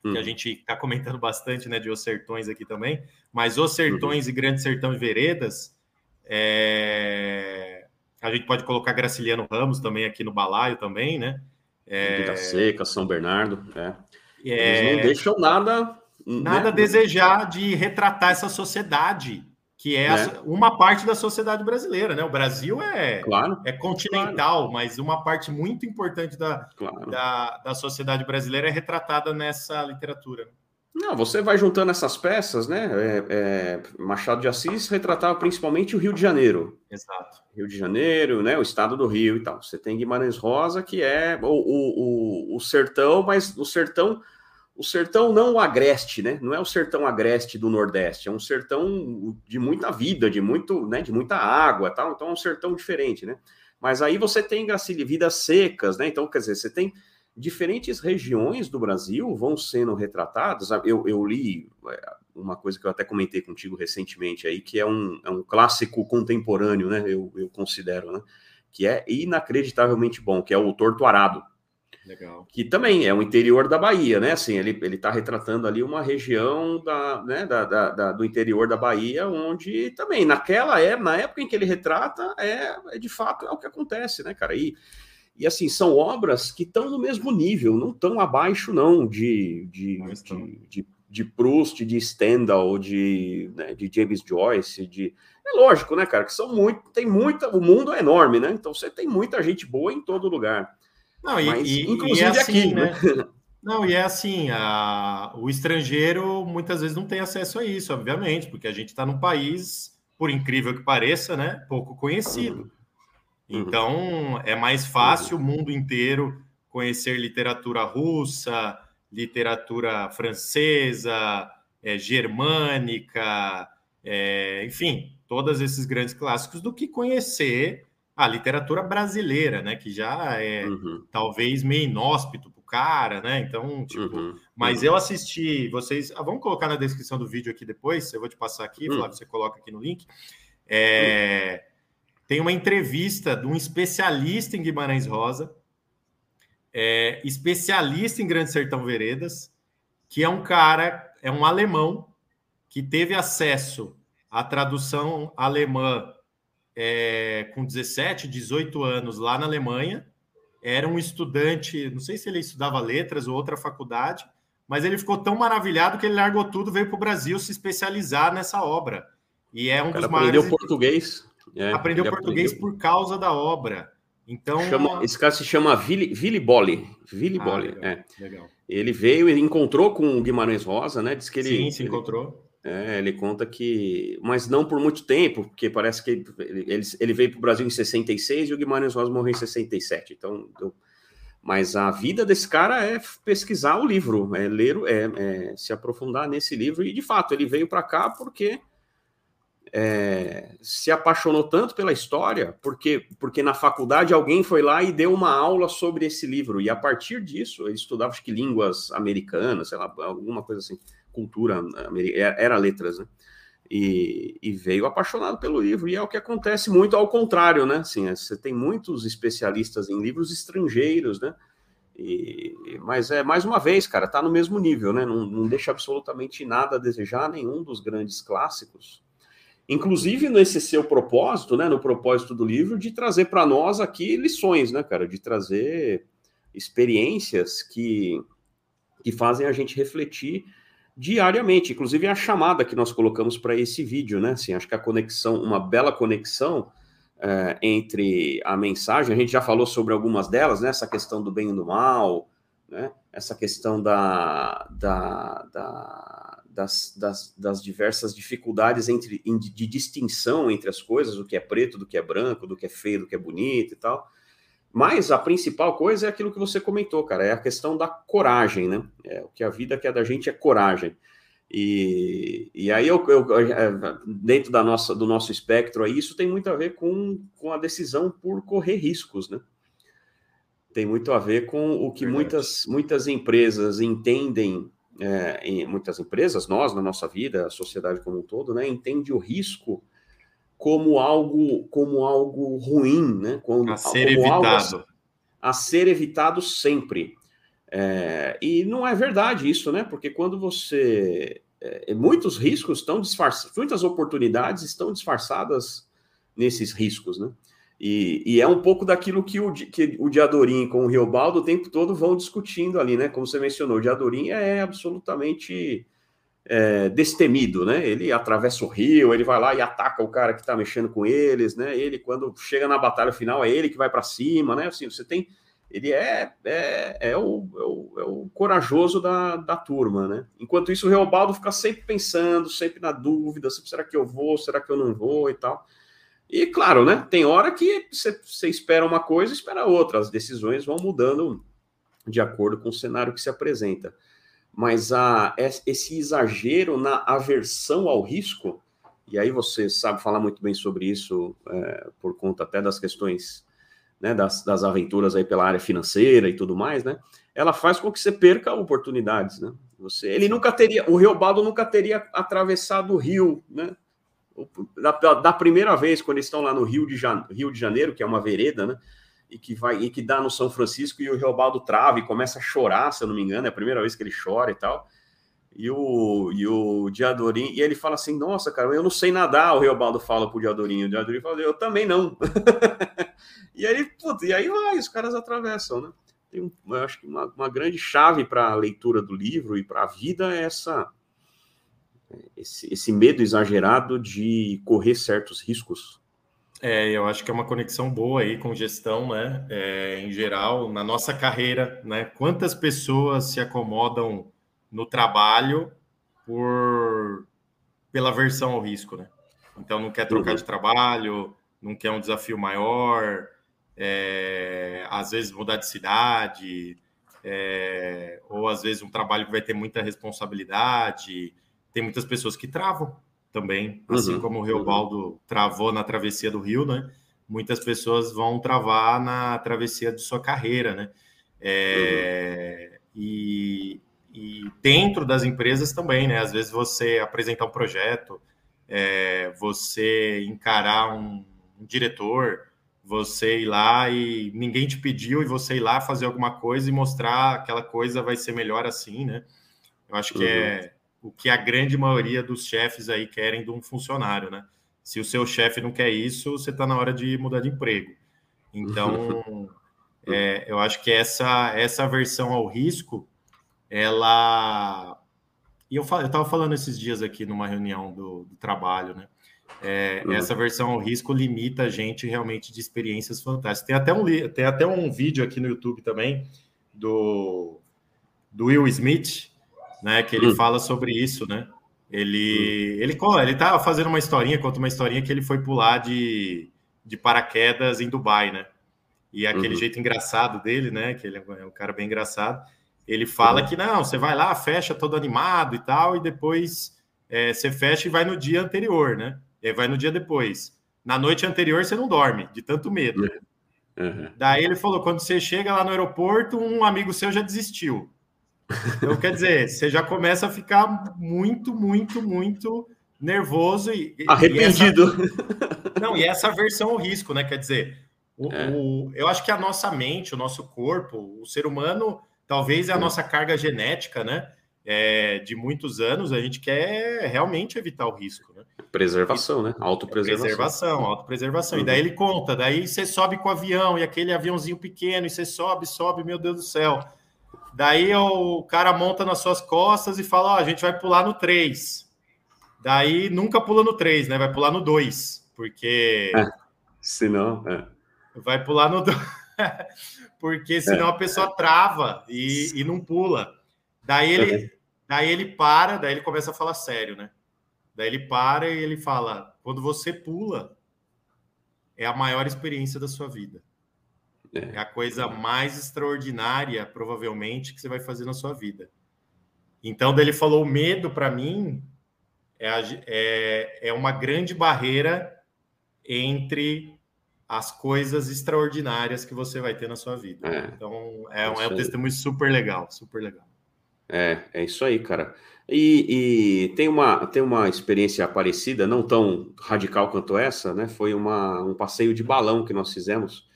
que uhum. a gente está comentando bastante, né, de Os Sertões aqui também, mas Os Sertões uhum. e Grande Sertão e Veredas, é... a gente pode colocar Graciliano Ramos também aqui no balaio também, né? É... Vida Seca, São Bernardo, é. é... Eles não deixam nada... Nada né? a desejar de retratar essa sociedade, que é, é, uma parte da sociedade brasileira, né? O Brasil é, claro, é continental, claro. mas uma parte muito importante da, claro. da, da sociedade brasileira é retratada nessa literatura. Não, você vai juntando essas peças, né? É, é, Machado de Assis retratava principalmente o Rio de Janeiro. Exato. Rio de Janeiro, né? O estado do Rio e tal. Você tem Guimarães Rosa, que é o, o, o, o sertão, mas o sertão, o sertão não o agreste, né? Não é o sertão agreste do Nordeste, é um sertão de muita vida, de muito, né? De muita água, tal. Então é um sertão diferente, né? Mas aí você tem Gracília, vidas secas, né? Então, quer dizer, você tem diferentes regiões do Brasil vão sendo retratadas. Eu, eu, li é, uma coisa que eu até comentei contigo recentemente aí, que é um, é um clássico contemporâneo, né? Eu, eu considero, né? Que é inacreditavelmente bom, que é o Torto Arado. Legal. Que também é o interior da Bahia, né? Assim, ele ele está retratando ali uma região da, né, da, da, da, do interior da Bahia, onde também naquela é na época em que ele retrata é, é de fato é o que acontece, né, cara? E e assim, são obras que estão no mesmo nível, não estão abaixo, não, de, de, de, de, de, Proust, de Stendhal, de, né, de James Joyce, de. É lógico, né, cara? Que são muito. Tem muita. O mundo é enorme, né? Então você tem muita gente boa em todo lugar. Não, e, Mas, e inclusive e é assim, aqui, né? né? Não, e é assim, a, o estrangeiro muitas vezes não tem acesso a isso, obviamente, porque a gente está num país, por incrível que pareça, né, pouco conhecido. Uhum. Uhum. Então, é mais fácil o mundo inteiro conhecer literatura russa, literatura francesa, é, germânica, é, enfim, todos esses grandes clássicos, do que conhecer a literatura brasileira, né? Que já é uhum. talvez meio inóspito para o cara, né? Então, tipo, uhum. mas uhum. eu assisti, vocês. Ah, vamos colocar na descrição do vídeo aqui depois, eu vou te passar aqui, hum. Flávio, você coloca aqui no link. É, tem uma entrevista de um especialista em Guimarães Rosa, é, especialista em Grande Sertão Veredas, que é um cara, é um alemão que teve acesso à tradução alemã é, com 17, 18 anos lá na Alemanha. Era um estudante, não sei se ele estudava letras ou outra faculdade, mas ele ficou tão maravilhado que ele largou tudo, veio para o Brasil se especializar nessa obra. E é um dos maiores. Aprendeu português. É, aprendeu português aprendeu. por causa da obra. Então, chama, esse cara se chama Vili, Vili Bolli. Vili ah, Bolli, legal, é. Legal. Ele veio e encontrou com o Guimarães Rosa, né? Diz que ele. Sim, se ele, encontrou. É, ele conta que. Mas não por muito tempo, porque parece que ele, ele, ele veio para o Brasil em 66 e o Guimarães Rosa morreu em 67. Então. Eu, mas a vida desse cara é pesquisar o livro, é ler, é, é se aprofundar nesse livro. E de fato, ele veio para cá porque é, se apaixonou tanto pela história, porque, porque na faculdade alguém foi lá e deu uma aula sobre esse livro, e a partir disso ele estudava, acho que línguas americanas, sei lá, alguma coisa assim, cultura, era letras, né? E, e, veio apaixonado pelo livro, e é o que acontece muito ao contrário, né? Assim, é, você tem muitos especialistas em livros estrangeiros, né? E, mas é mais uma vez, cara, tá no mesmo nível, né? Não, não deixa absolutamente nada a desejar nenhum dos grandes clássicos inclusive nesse seu propósito, né, no propósito do livro, de trazer para nós aqui lições, né, cara, de trazer experiências que, que fazem a gente refletir diariamente, inclusive a chamada que nós colocamos para esse vídeo, né, assim, acho que a conexão, uma bela conexão é, entre a mensagem, a gente já falou sobre algumas delas, né, essa questão do bem e do mal, né, essa questão da, da, da das, das, das, diversas dificuldades entre, de, distinção entre as coisas, o que é preto, do que é branco, do que é feio, do que é bonito e tal. Mas a principal coisa é aquilo que você comentou, cara, é a questão da coragem, né? É, o que a vida quer da gente é coragem. E, e aí, eu, eu, é, dentro da nossa, do nosso espectro, aí, isso tem muito a ver com, com a decisão por correr riscos, né? Tem muito a ver com o que muitas, muitas empresas entendem, é, em, muitas empresas, nós, na nossa vida, a sociedade como um todo, né, entende o risco como algo como algo ruim, né? Como, a ser evitado. A, a, ser evitado sempre. É, e não é verdade isso, né? Porque quando você. É, muitos riscos estão disfarçados, muitas oportunidades estão disfarçadas nesses riscos, né? E, e, é um pouco daquilo que o, que o Diadorim com o Riobaldo o tempo todo vão discutindo ali, né? Como você mencionou, o Diadorim é absolutamente é, destemido, né? Ele atravessa o rio, ele vai lá e ataca o cara que está mexendo com eles, né? Ele, quando chega na batalha final, é ele que vai para cima, né? Assim, você tem. Ele é, é, é, o, é, o, é o corajoso da, da turma, né? Enquanto isso, o Reobaldo fica sempre pensando, sempre na dúvida: será que eu vou, será que eu não vou e tal. E claro, né? Tem hora que você, espera uma coisa e espera outra, as decisões vão mudando de acordo com o cenário que se apresenta mas a, esse exagero na aversão ao risco, e aí você sabe falar muito bem sobre isso é, por conta até das questões né, das, das aventuras aí pela área financeira e tudo mais, né? Ela faz com que você perca oportunidades, né? Você, ele nunca teria, o Reobaldo nunca teria atravessado o rio, né? Da, da, primeira vez, quando eles estão lá no Rio de, Rio de Janeiro, que é uma vereda, né? e que vai e que dá no São Francisco e o Reobaldo trava e começa a chorar, se eu não me engano, é a primeira vez que ele chora e tal. E o, e o Diadorim, e ele fala assim: Nossa, cara, eu não sei nadar. O Reobaldo fala pro Diadorim, o Diadorim fala: Eu também não. e aí, putz, e aí vai, os caras atravessam, né? Tem eu acho que uma, uma grande chave para a leitura do livro e para a vida é essa, esse, esse medo exagerado de correr certos riscos é, eu acho que é uma conexão boa aí com gestão, né? É, em geral, na nossa carreira, né? Quantas pessoas se acomodam no trabalho por pela versão ao risco, né? Então não quer trocar uhum. de trabalho, não quer um desafio maior, é, às vezes mudar de cidade, é, ou às vezes um trabalho que vai ter muita responsabilidade. Tem muitas pessoas que travam, também, assim uhum, como o Reobaldo uhum. travou na travessia do Rio, né? Muitas pessoas vão travar na travessia de sua carreira, né? É, uhum. e, e, dentro das empresas também, né? Às vezes você apresentar um projeto, é, você encarar um, um diretor, você ir lá e ninguém te pediu e você ir lá fazer alguma coisa e mostrar aquela coisa vai ser melhor assim, né? Eu acho que uhum. é o que a grande maioria dos chefes aí querem de um funcionário, né? Se o seu chefe não quer isso, você está na hora de mudar de emprego. Então, é, eu acho que essa essa versão ao risco, ela e eu estava falando esses dias aqui numa reunião do, do trabalho, né? É, uhum. Essa versão ao risco limita a gente realmente de experiências fantásticas. Tem até um, tem até um vídeo aqui no YouTube também do, do Will Smith, né? Que ele hum. fala sobre isso, né? Ele, hum. ele, ele tá fazendo uma historinha, conta uma historinha que ele foi pular de, de paraquedas em Dubai, né? E aquele uhum. jeito engraçado dele, né? Que ele é um cara bem engraçado. Ele fala uhum. que não, você vai lá, fecha todo animado e tal, e depois é, você fecha e vai no dia anterior, né? E vai no dia depois. Na noite anterior você não dorme, de tanto medo. Uhum. Daí ele falou: quando você chega lá no aeroporto, um amigo seu já desistiu. Então, quer dizer, você já começa a ficar muito, muito, muito nervoso e. Arrependido. E essa... Não, e essa versão ao risco, né? Quer dizer, o, é. o, eu acho que a nossa mente, o nosso corpo, o ser humano, talvez é a nossa carga genética, né? É, de muitos anos, a gente quer realmente evitar o risco, né? Preservação, né? Autopreservação. Preservação, autopreservação. Uhum. E daí ele conta, daí você sobe com o avião e aquele aviãozinho pequeno, e você sobe, sobe, meu Deus do céu. Daí o cara monta nas suas costas e fala: Ó, a gente vai pular no 3. Daí nunca pula no 3, né? Vai pular no 2. Porque. É, senão. É. Vai pular no 2. porque senão é. a pessoa trava e, e não pula. Daí ele. Daí ele para, daí ele começa a falar sério, né? Daí ele para e ele fala: quando você pula, é a maior experiência da sua vida. É, é a coisa mais extraordinária, provavelmente, que você vai fazer na sua vida. Então, ele falou: o medo, para mim, é, é, é uma grande barreira entre as coisas extraordinárias que você vai ter na sua vida. É, então, é, um, é um testemunho super legal, super legal. É, é isso aí, cara. E, e, tem, uma, tem uma experiência parecida, não tão radical quanto essa, né? Foi uma, um passeio de balão que nós fizemos.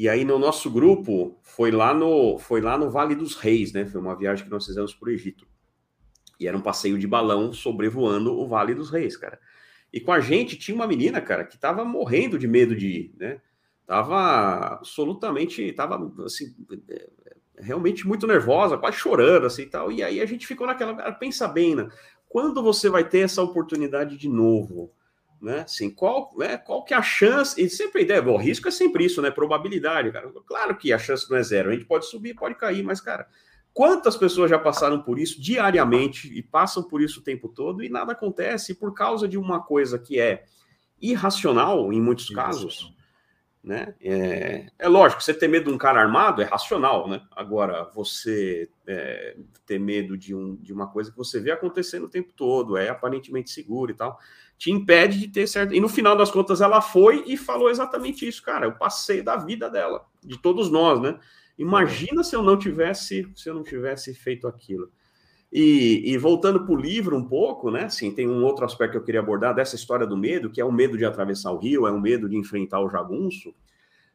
E aí no nosso grupo foi lá no foi lá no Vale dos Reis, né? Foi uma viagem que nós fizemos para o Egito. E era um passeio de balão sobrevoando o Vale dos Reis, cara. E com a gente tinha uma menina, cara, que tava morrendo de medo de ir, né? Tava absolutamente, tava assim, realmente muito nervosa, quase chorando, assim e tal. E aí a gente ficou naquela, pensa bem, né? Quando você vai ter essa oportunidade de novo? Né? Assim, qual, né, qual que é a chance? E sempre a ideia, bom, o risco é sempre isso, né? Probabilidade, cara. Claro que a chance não é zero, a gente pode subir, pode cair, mas, cara, quantas pessoas já passaram por isso diariamente e passam por isso o tempo todo e nada acontece por causa de uma coisa que é irracional em muitos casos, né? É, é, lógico, você ter medo de um cara armado é racional, né? Agora, você é, ter medo de, um, de uma coisa que você vê acontecendo o tempo todo, é aparentemente seguro e tal, te impede de ter certo. E no final das contas, ela foi e falou exatamente isso, cara. Eu passei da vida dela, de todos nós, né? Imagina se eu não tivesse, se eu não tivesse feito aquilo. E, e, voltando para o livro um pouco, né? Assim, tem um outro aspecto que eu queria abordar dessa história do medo, que é o medo de atravessar o rio, é o medo de enfrentar o jagunço.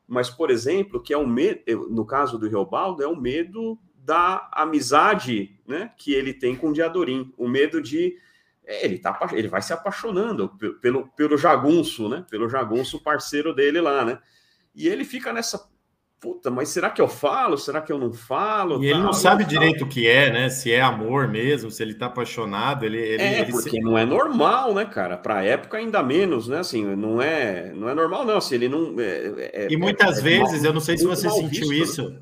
Mas, por exemplo, que é o medo, no caso do Riobaldo, é o medo da amizade né, que ele tem com o Diadorim, o medo de. É, ele, tá, ele vai se apaixonando pelo, pelo jagunço, né? Pelo jagunço parceiro dele lá, né? E ele fica nessa puta, mas será que eu falo? Será que eu não falo? E ele não sabe direito o que é, né? Se é amor mesmo, se ele tá apaixonado, ele, ele é ele porque se... não é normal, né, cara? Para época ainda menos, né? Assim, não é, não é normal não. Se ele não é, é, e muitas é vezes, mal, eu não sei se você sentiu visto, né? isso. Né?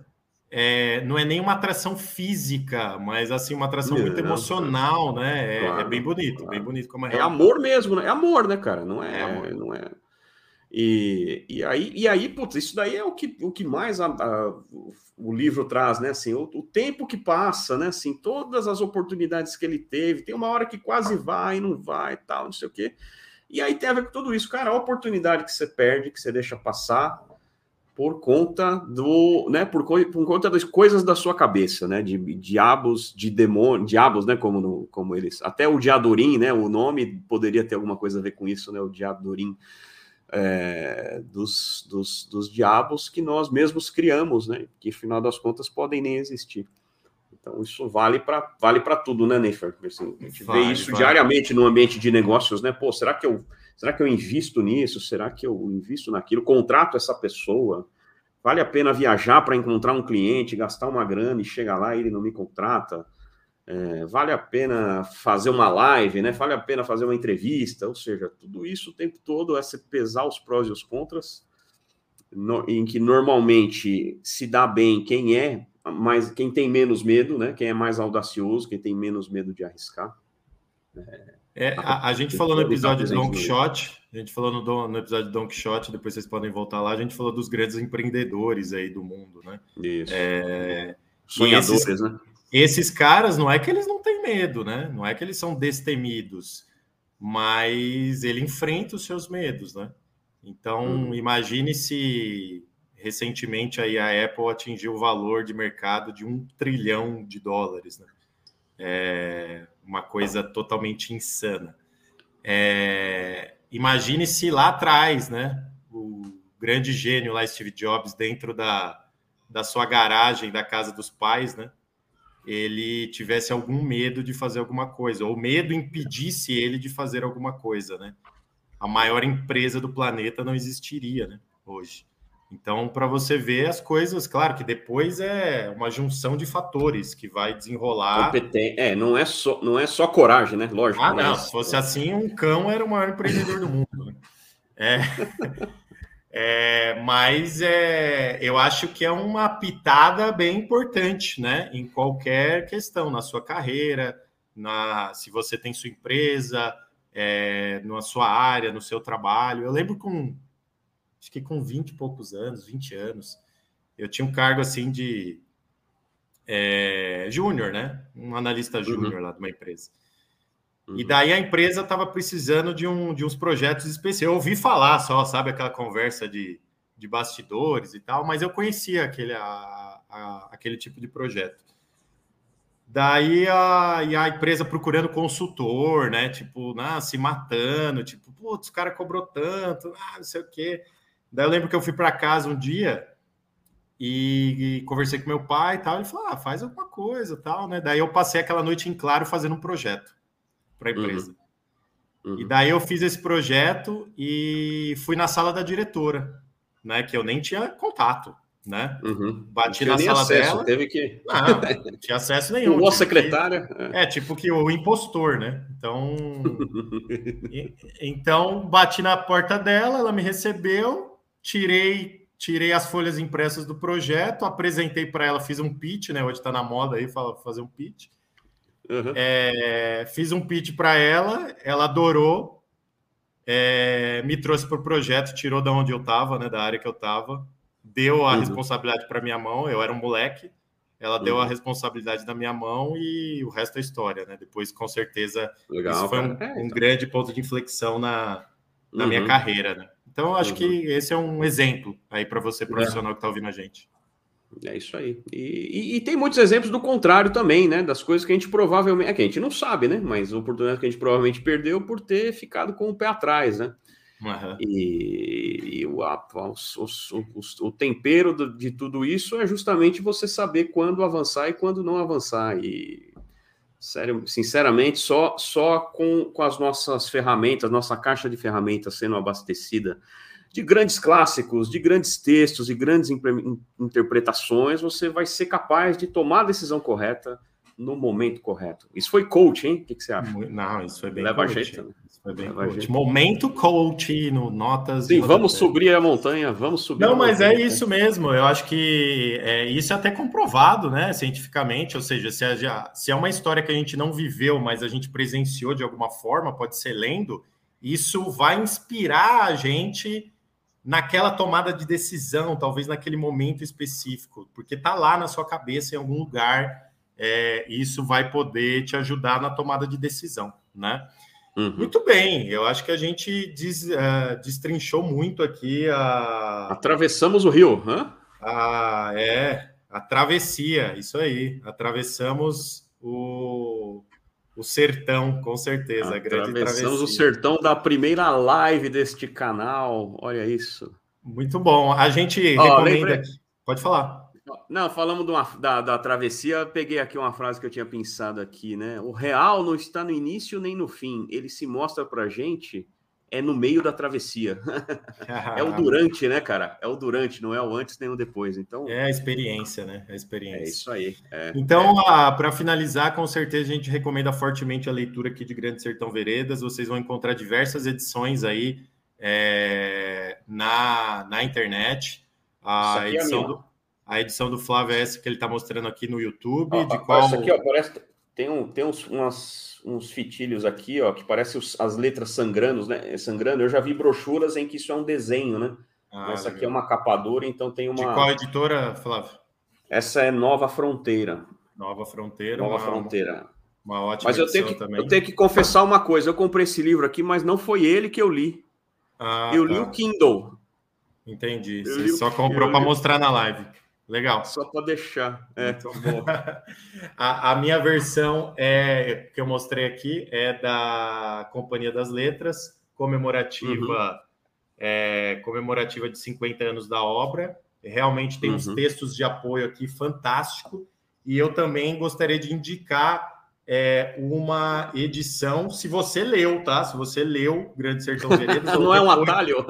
É, não é nem uma atração física, mas assim uma atração não, muito emocional, né? É, claro, é, bem bonito, claro. bem bonito como é. É amor mesmo, né? É amor, né, cara? Não é, não é. E, e, aí, e aí, putz, isso daí é o que, o que mais a, a, o livro traz, né? Assim, o, o, tempo que passa, né? Assim, todas as oportunidades que ele teve, tem uma hora que quase vai, não vai, tal, não sei o quê. E aí tem a ver com tudo isso, cara. A oportunidade que você perde, que você deixa passar por conta do, né? Por, por conta das coisas da sua cabeça, né? De, de diabos, de demônios, diabos, né? Como, no, como eles. Até o Diadorim, né? O nome poderia ter alguma coisa a ver com isso, né? O Diadorim é, dos, dos, dos diabos que nós mesmos criamos, né? Que, afinal das contas, podem nem existir. Então, isso vale para vale tudo, né, Neifer? Assim, a gente vale, vê isso vale. diariamente no ambiente de negócios, né? Pô, será que eu será que eu invisto nisso? Será que eu invisto naquilo? Contrato essa pessoa? Vale a pena viajar para encontrar um cliente, gastar uma grana e chegar lá e ele não me contrata? É, vale a pena fazer uma live, né? Vale a pena fazer uma entrevista, ou seja, tudo isso o tempo todo é se pesar os prós e os contras, no, em que normalmente se dá bem quem é mais, quem tem menos medo, né? Quem é mais audacioso, quem tem menos medo de arriscar. É, é a, a, gente falou no episódio do Don Quixote, a gente falou no, no episódio do Don Quixote, depois vocês podem voltar lá, a gente falou dos grandes empreendedores aí do mundo, né? Isso. É, Sonhadores, esses, né? Esses caras, não é que eles não têm medo, né? Não é que eles são destemidos, mas ele enfrenta os seus medos, né? Então, hum. imagine se recentemente aí a Apple atingiu o valor de mercado de um trilhão de dólares, né? É uma coisa totalmente insana. É, imagine se lá atrás, né? O grande gênio lá, Steve Jobs, dentro da, da sua garagem da casa dos pais, né? ele tivesse algum medo de fazer alguma coisa, ou medo impedisse ele de fazer alguma coisa, né? A maior empresa do planeta não existiria, né? Hoje. Então, para você ver as coisas, claro que depois é uma junção de fatores que vai desenrolar. Competen é, não é só, não é só coragem, né? Lógico. Ah, não. Se fosse assim, um cão era o maior empreendedor do mundo. Né? É. É, mas é, eu acho que é uma pitada bem importante, né? Em qualquer questão, na sua carreira, na, se você tem sua empresa, é, na sua área, no seu trabalho. Eu lembro com, acho que com 20 e poucos anos, 20 anos, eu tinha um cargo assim de é, júnior, né? Um analista uhum. júnior uhum. lá de uma empresa. Uhum. E daí a empresa estava precisando de, um, de uns projetos específicos. Eu ouvi falar só, sabe, aquela conversa de, de bastidores e tal, mas eu conhecia aquele, a, a, aquele tipo de projeto. Daí a, e a empresa procurando consultor, né? Tipo, ah, se matando, tipo, putz, o cara cobrou tanto, ah, não sei o quê. Daí eu lembro que eu fui para casa um dia e, e, conversei com meu pai e tal. Ele falou: ah, faz alguma coisa tal, né? Daí eu passei aquela noite em claro fazendo um projeto para a uhum. empresa. Uhum. Uhum. E daí eu fiz esse projeto e fui na sala da diretora, né? Que eu nem tinha contato né? Uhum. Bati na sala acesso, dela. Teve que. Não, não tinha acesso nenhum. O secretária. Que... É. tipo que o impostor, né? Então. e, então, bati na porta dela, ela me recebeu, tirei. Tirei as folhas impressas do projeto, apresentei para ela, fiz um pitch, né? Hoje está na moda aí fazer um pitch. Uhum. É, fiz um pitch para ela, ela adorou, é, me trouxe para o projeto, tirou da onde eu estava, né? Da área que eu estava deu a uhum. responsabilidade para minha mão, eu era um moleque, ela uhum. deu a uhum. responsabilidade da minha mão e o resto é história, né? Depois, com certeza, Legal, isso foi um, é, então. um, grande ponto de inflexão na, na uhum. minha carreira, né? Então, acho que uhum. esse é um exemplo aí para você, profissional é. que está ouvindo a gente. É isso aí. E, e, e, tem muitos exemplos do contrário também, né? Das coisas que a gente provavelmente. É que a gente não sabe, né? Mas oportunidades que a gente provavelmente perdeu por ter ficado com o pé atrás, né? Uhum. E, e o, a, o, o, o, tempero de tudo isso é justamente você saber quando avançar e quando não avançar. E, sério, sinceramente, só, só com, com as nossas ferramentas, nossa caixa de ferramentas sendo abastecida de grandes clássicos, de grandes textos e grandes interpretações, você vai ser capaz de tomar a decisão correta no momento correto. Isso foi coach, hein? O que, que você acha? Não, isso foi bem Leva coach. Jeito, né? Foi bem coach. Momento coach no Notas. Sim, vamos subir a montanha, vamos subir. Não, mas é isso mesmo. Eu acho que é, isso é até comprovado, né, cientificamente. Ou seja, se é, se é uma história que a gente não viveu, mas a gente presenciou de alguma forma, pode ser lendo, isso vai inspirar a gente naquela tomada de decisão, talvez naquele momento específico, porque tá lá na sua cabeça em algum lugar. É, isso vai poder te ajudar na tomada de decisão, né? Uhum. Muito bem, eu acho que a gente des, uh, destrinchou muito aqui a. Atravessamos o rio, hã? A, é, a travessia, isso aí. Atravessamos o, o sertão, com certeza. Atravessamos o sertão da primeira live deste canal, olha isso. Muito bom. A gente oh, recomenda. Lembrei... Pode falar. Não, falamos uma, da, da travessia, peguei aqui uma frase que eu tinha pensado aqui, né? O real não está no início nem no fim, ele se mostra pra gente é no meio da travessia. é o durante, né, cara? É o durante, não é o antes nem o depois. Então é a experiência, né? É a experiência. É isso aí. É, então, é. para finalizar, com certeza a gente recomenda fortemente a leitura aqui de Grande Sertão Veredas. Vocês vão encontrar diversas edições aí é, na, na internet. A é edição do a edição do Flávio é essa que ele está mostrando aqui no YouTube. Ah, de qual... Isso aqui, ó, parece. Tem, um, tem uns, umas, uns fitilhos aqui, ó, que parece os, as letras sangrando, né? Sangrando. Eu já vi brochuras em que isso é um desenho, né? Ah, essa aqui é uma capadura, então tem uma. De qual editora, Flávio? Essa é Nova Fronteira. Nova Fronteira. Nova uma, Fronteira. Uma ótima Mas eu tenho, que, também. eu tenho que confessar uma coisa: eu comprei esse livro aqui, mas não foi ele que eu li. Ah, eu tá. li o Kindle. Entendi. Eu Você só comprou para mostrar na live. Legal. Só para deixar. É. a, a, minha versão é que eu mostrei aqui é da Companhia das Letras, comemorativa, uhum. é, comemorativa de 50 anos da obra. Realmente tem uhum. uns textos de apoio aqui fantástico. E eu também gostaria de indicar é, uma edição, se você leu, tá? Se você leu Grande Sertão Veredas. Não é um atalho?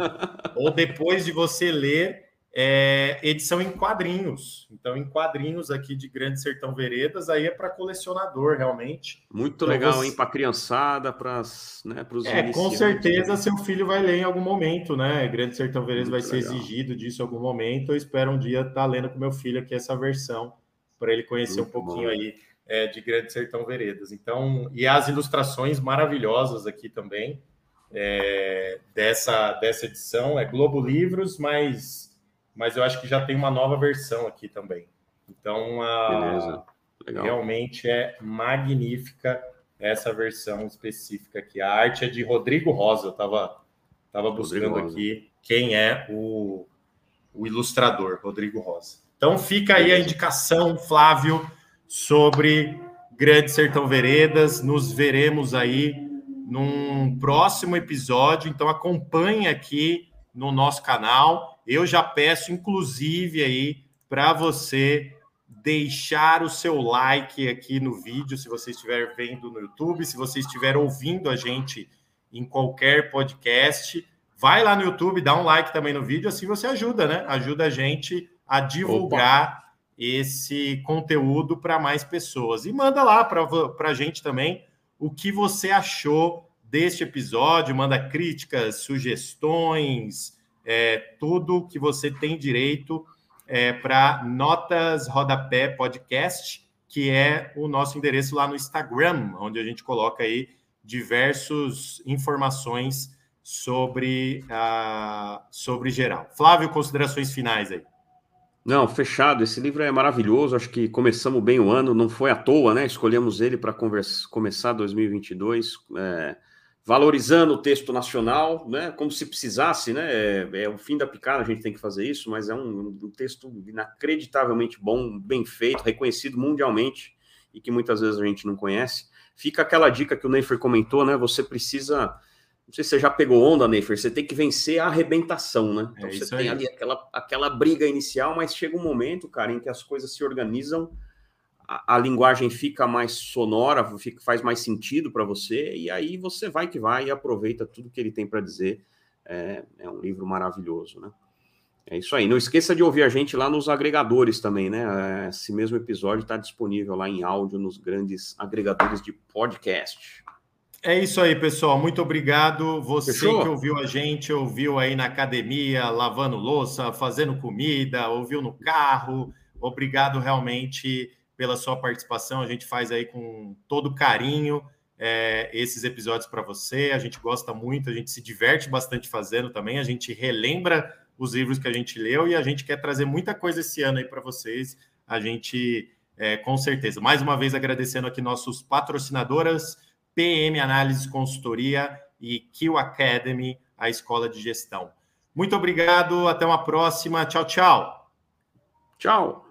ou depois de você ler é, edição em quadrinhos. Então, em quadrinhos aqui de Grande Sertão Veredas, aí é para colecionador, realmente. Muito então, legal, você... hein? Para criançada, para né, os É, com certeza seu filho vai ler em algum momento, né? Grande Sertão Veredas Muito vai ser legal. exigido disso em algum momento. Eu espero um dia estar tá lendo com meu filho aqui essa versão, para ele conhecer Muito um pouquinho bom. aí é, de Grande Sertão Veredas. Então, e as ilustrações maravilhosas aqui também é, dessa, dessa edição. É Globo Livros, mas, mas eu acho que já tem uma nova versão aqui também. Então, a, realmente é magnífica essa versão específica aqui. A arte é de Rodrigo Rosa, eu estava tava buscando aqui quem é o, o ilustrador, Rodrigo Rosa. Então fica aí a indicação, Flávio, sobre Grande Sertão Veredas. Nos veremos aí num próximo episódio. Então acompanhe aqui no nosso canal. Eu já peço, inclusive, aí para você deixar o seu like aqui no vídeo, se você estiver vendo no YouTube, se você estiver ouvindo a gente em qualquer podcast, vai lá no YouTube, dá um like também no vídeo, assim você ajuda, né? Ajuda a gente a divulgar Opa. esse conteúdo para mais pessoas. E manda lá para a gente também o que você achou deste episódio, manda críticas, sugestões, é, tudo que você tem direito é, para Notas Rodapé Podcast, que é o nosso endereço lá no Instagram, onde a gente coloca aí diversas informações sobre, sobre geral. Flávio, considerações finais aí. Não, fechado. Esse livro é maravilhoso. Acho que começamos bem o ano, não foi à toa, né? Escolhemos ele para começar 2022. É valorizando o texto nacional, né, como se precisasse, né, é, é, o fim da picada, a gente tem que fazer isso, mas é um, um, texto inacreditavelmente bom, bem feito, reconhecido mundialmente e que muitas vezes a gente não conhece. Fica aquela dica que o Neifer comentou, né, você precisa, não sei se você já pegou onda, Neifer, você tem que vencer a arrebentação, né, então é você tem aí. ali aquela, aquela briga inicial, mas chega um momento, cara, em que as coisas se organizam a, a, linguagem fica mais sonora, fica, faz mais sentido para você, e aí você vai que vai e aproveita tudo que ele tem para dizer. É, é, um livro maravilhoso, né? É isso aí. Não esqueça de ouvir a gente lá nos agregadores também, né? Esse mesmo episódio está disponível lá em áudio nos grandes agregadores de podcast. É isso aí, pessoal. Muito obrigado. Você Fechou? que ouviu a gente, ouviu aí na academia, lavando louça, fazendo comida, ouviu no carro. Obrigado realmente pela sua participação. A gente faz aí com todo carinho é, esses episódios para você. A gente gosta muito, a gente se diverte bastante fazendo também. A gente relembra os livros que a gente leu e a gente quer trazer muita coisa esse ano aí para vocês. A gente, é, com certeza, mais uma vez agradecendo aqui nossos patrocinadoras, PM Análise Consultoria e Q Academy, a escola de gestão. Muito obrigado, até uma próxima. Tchau, tchau. Tchau.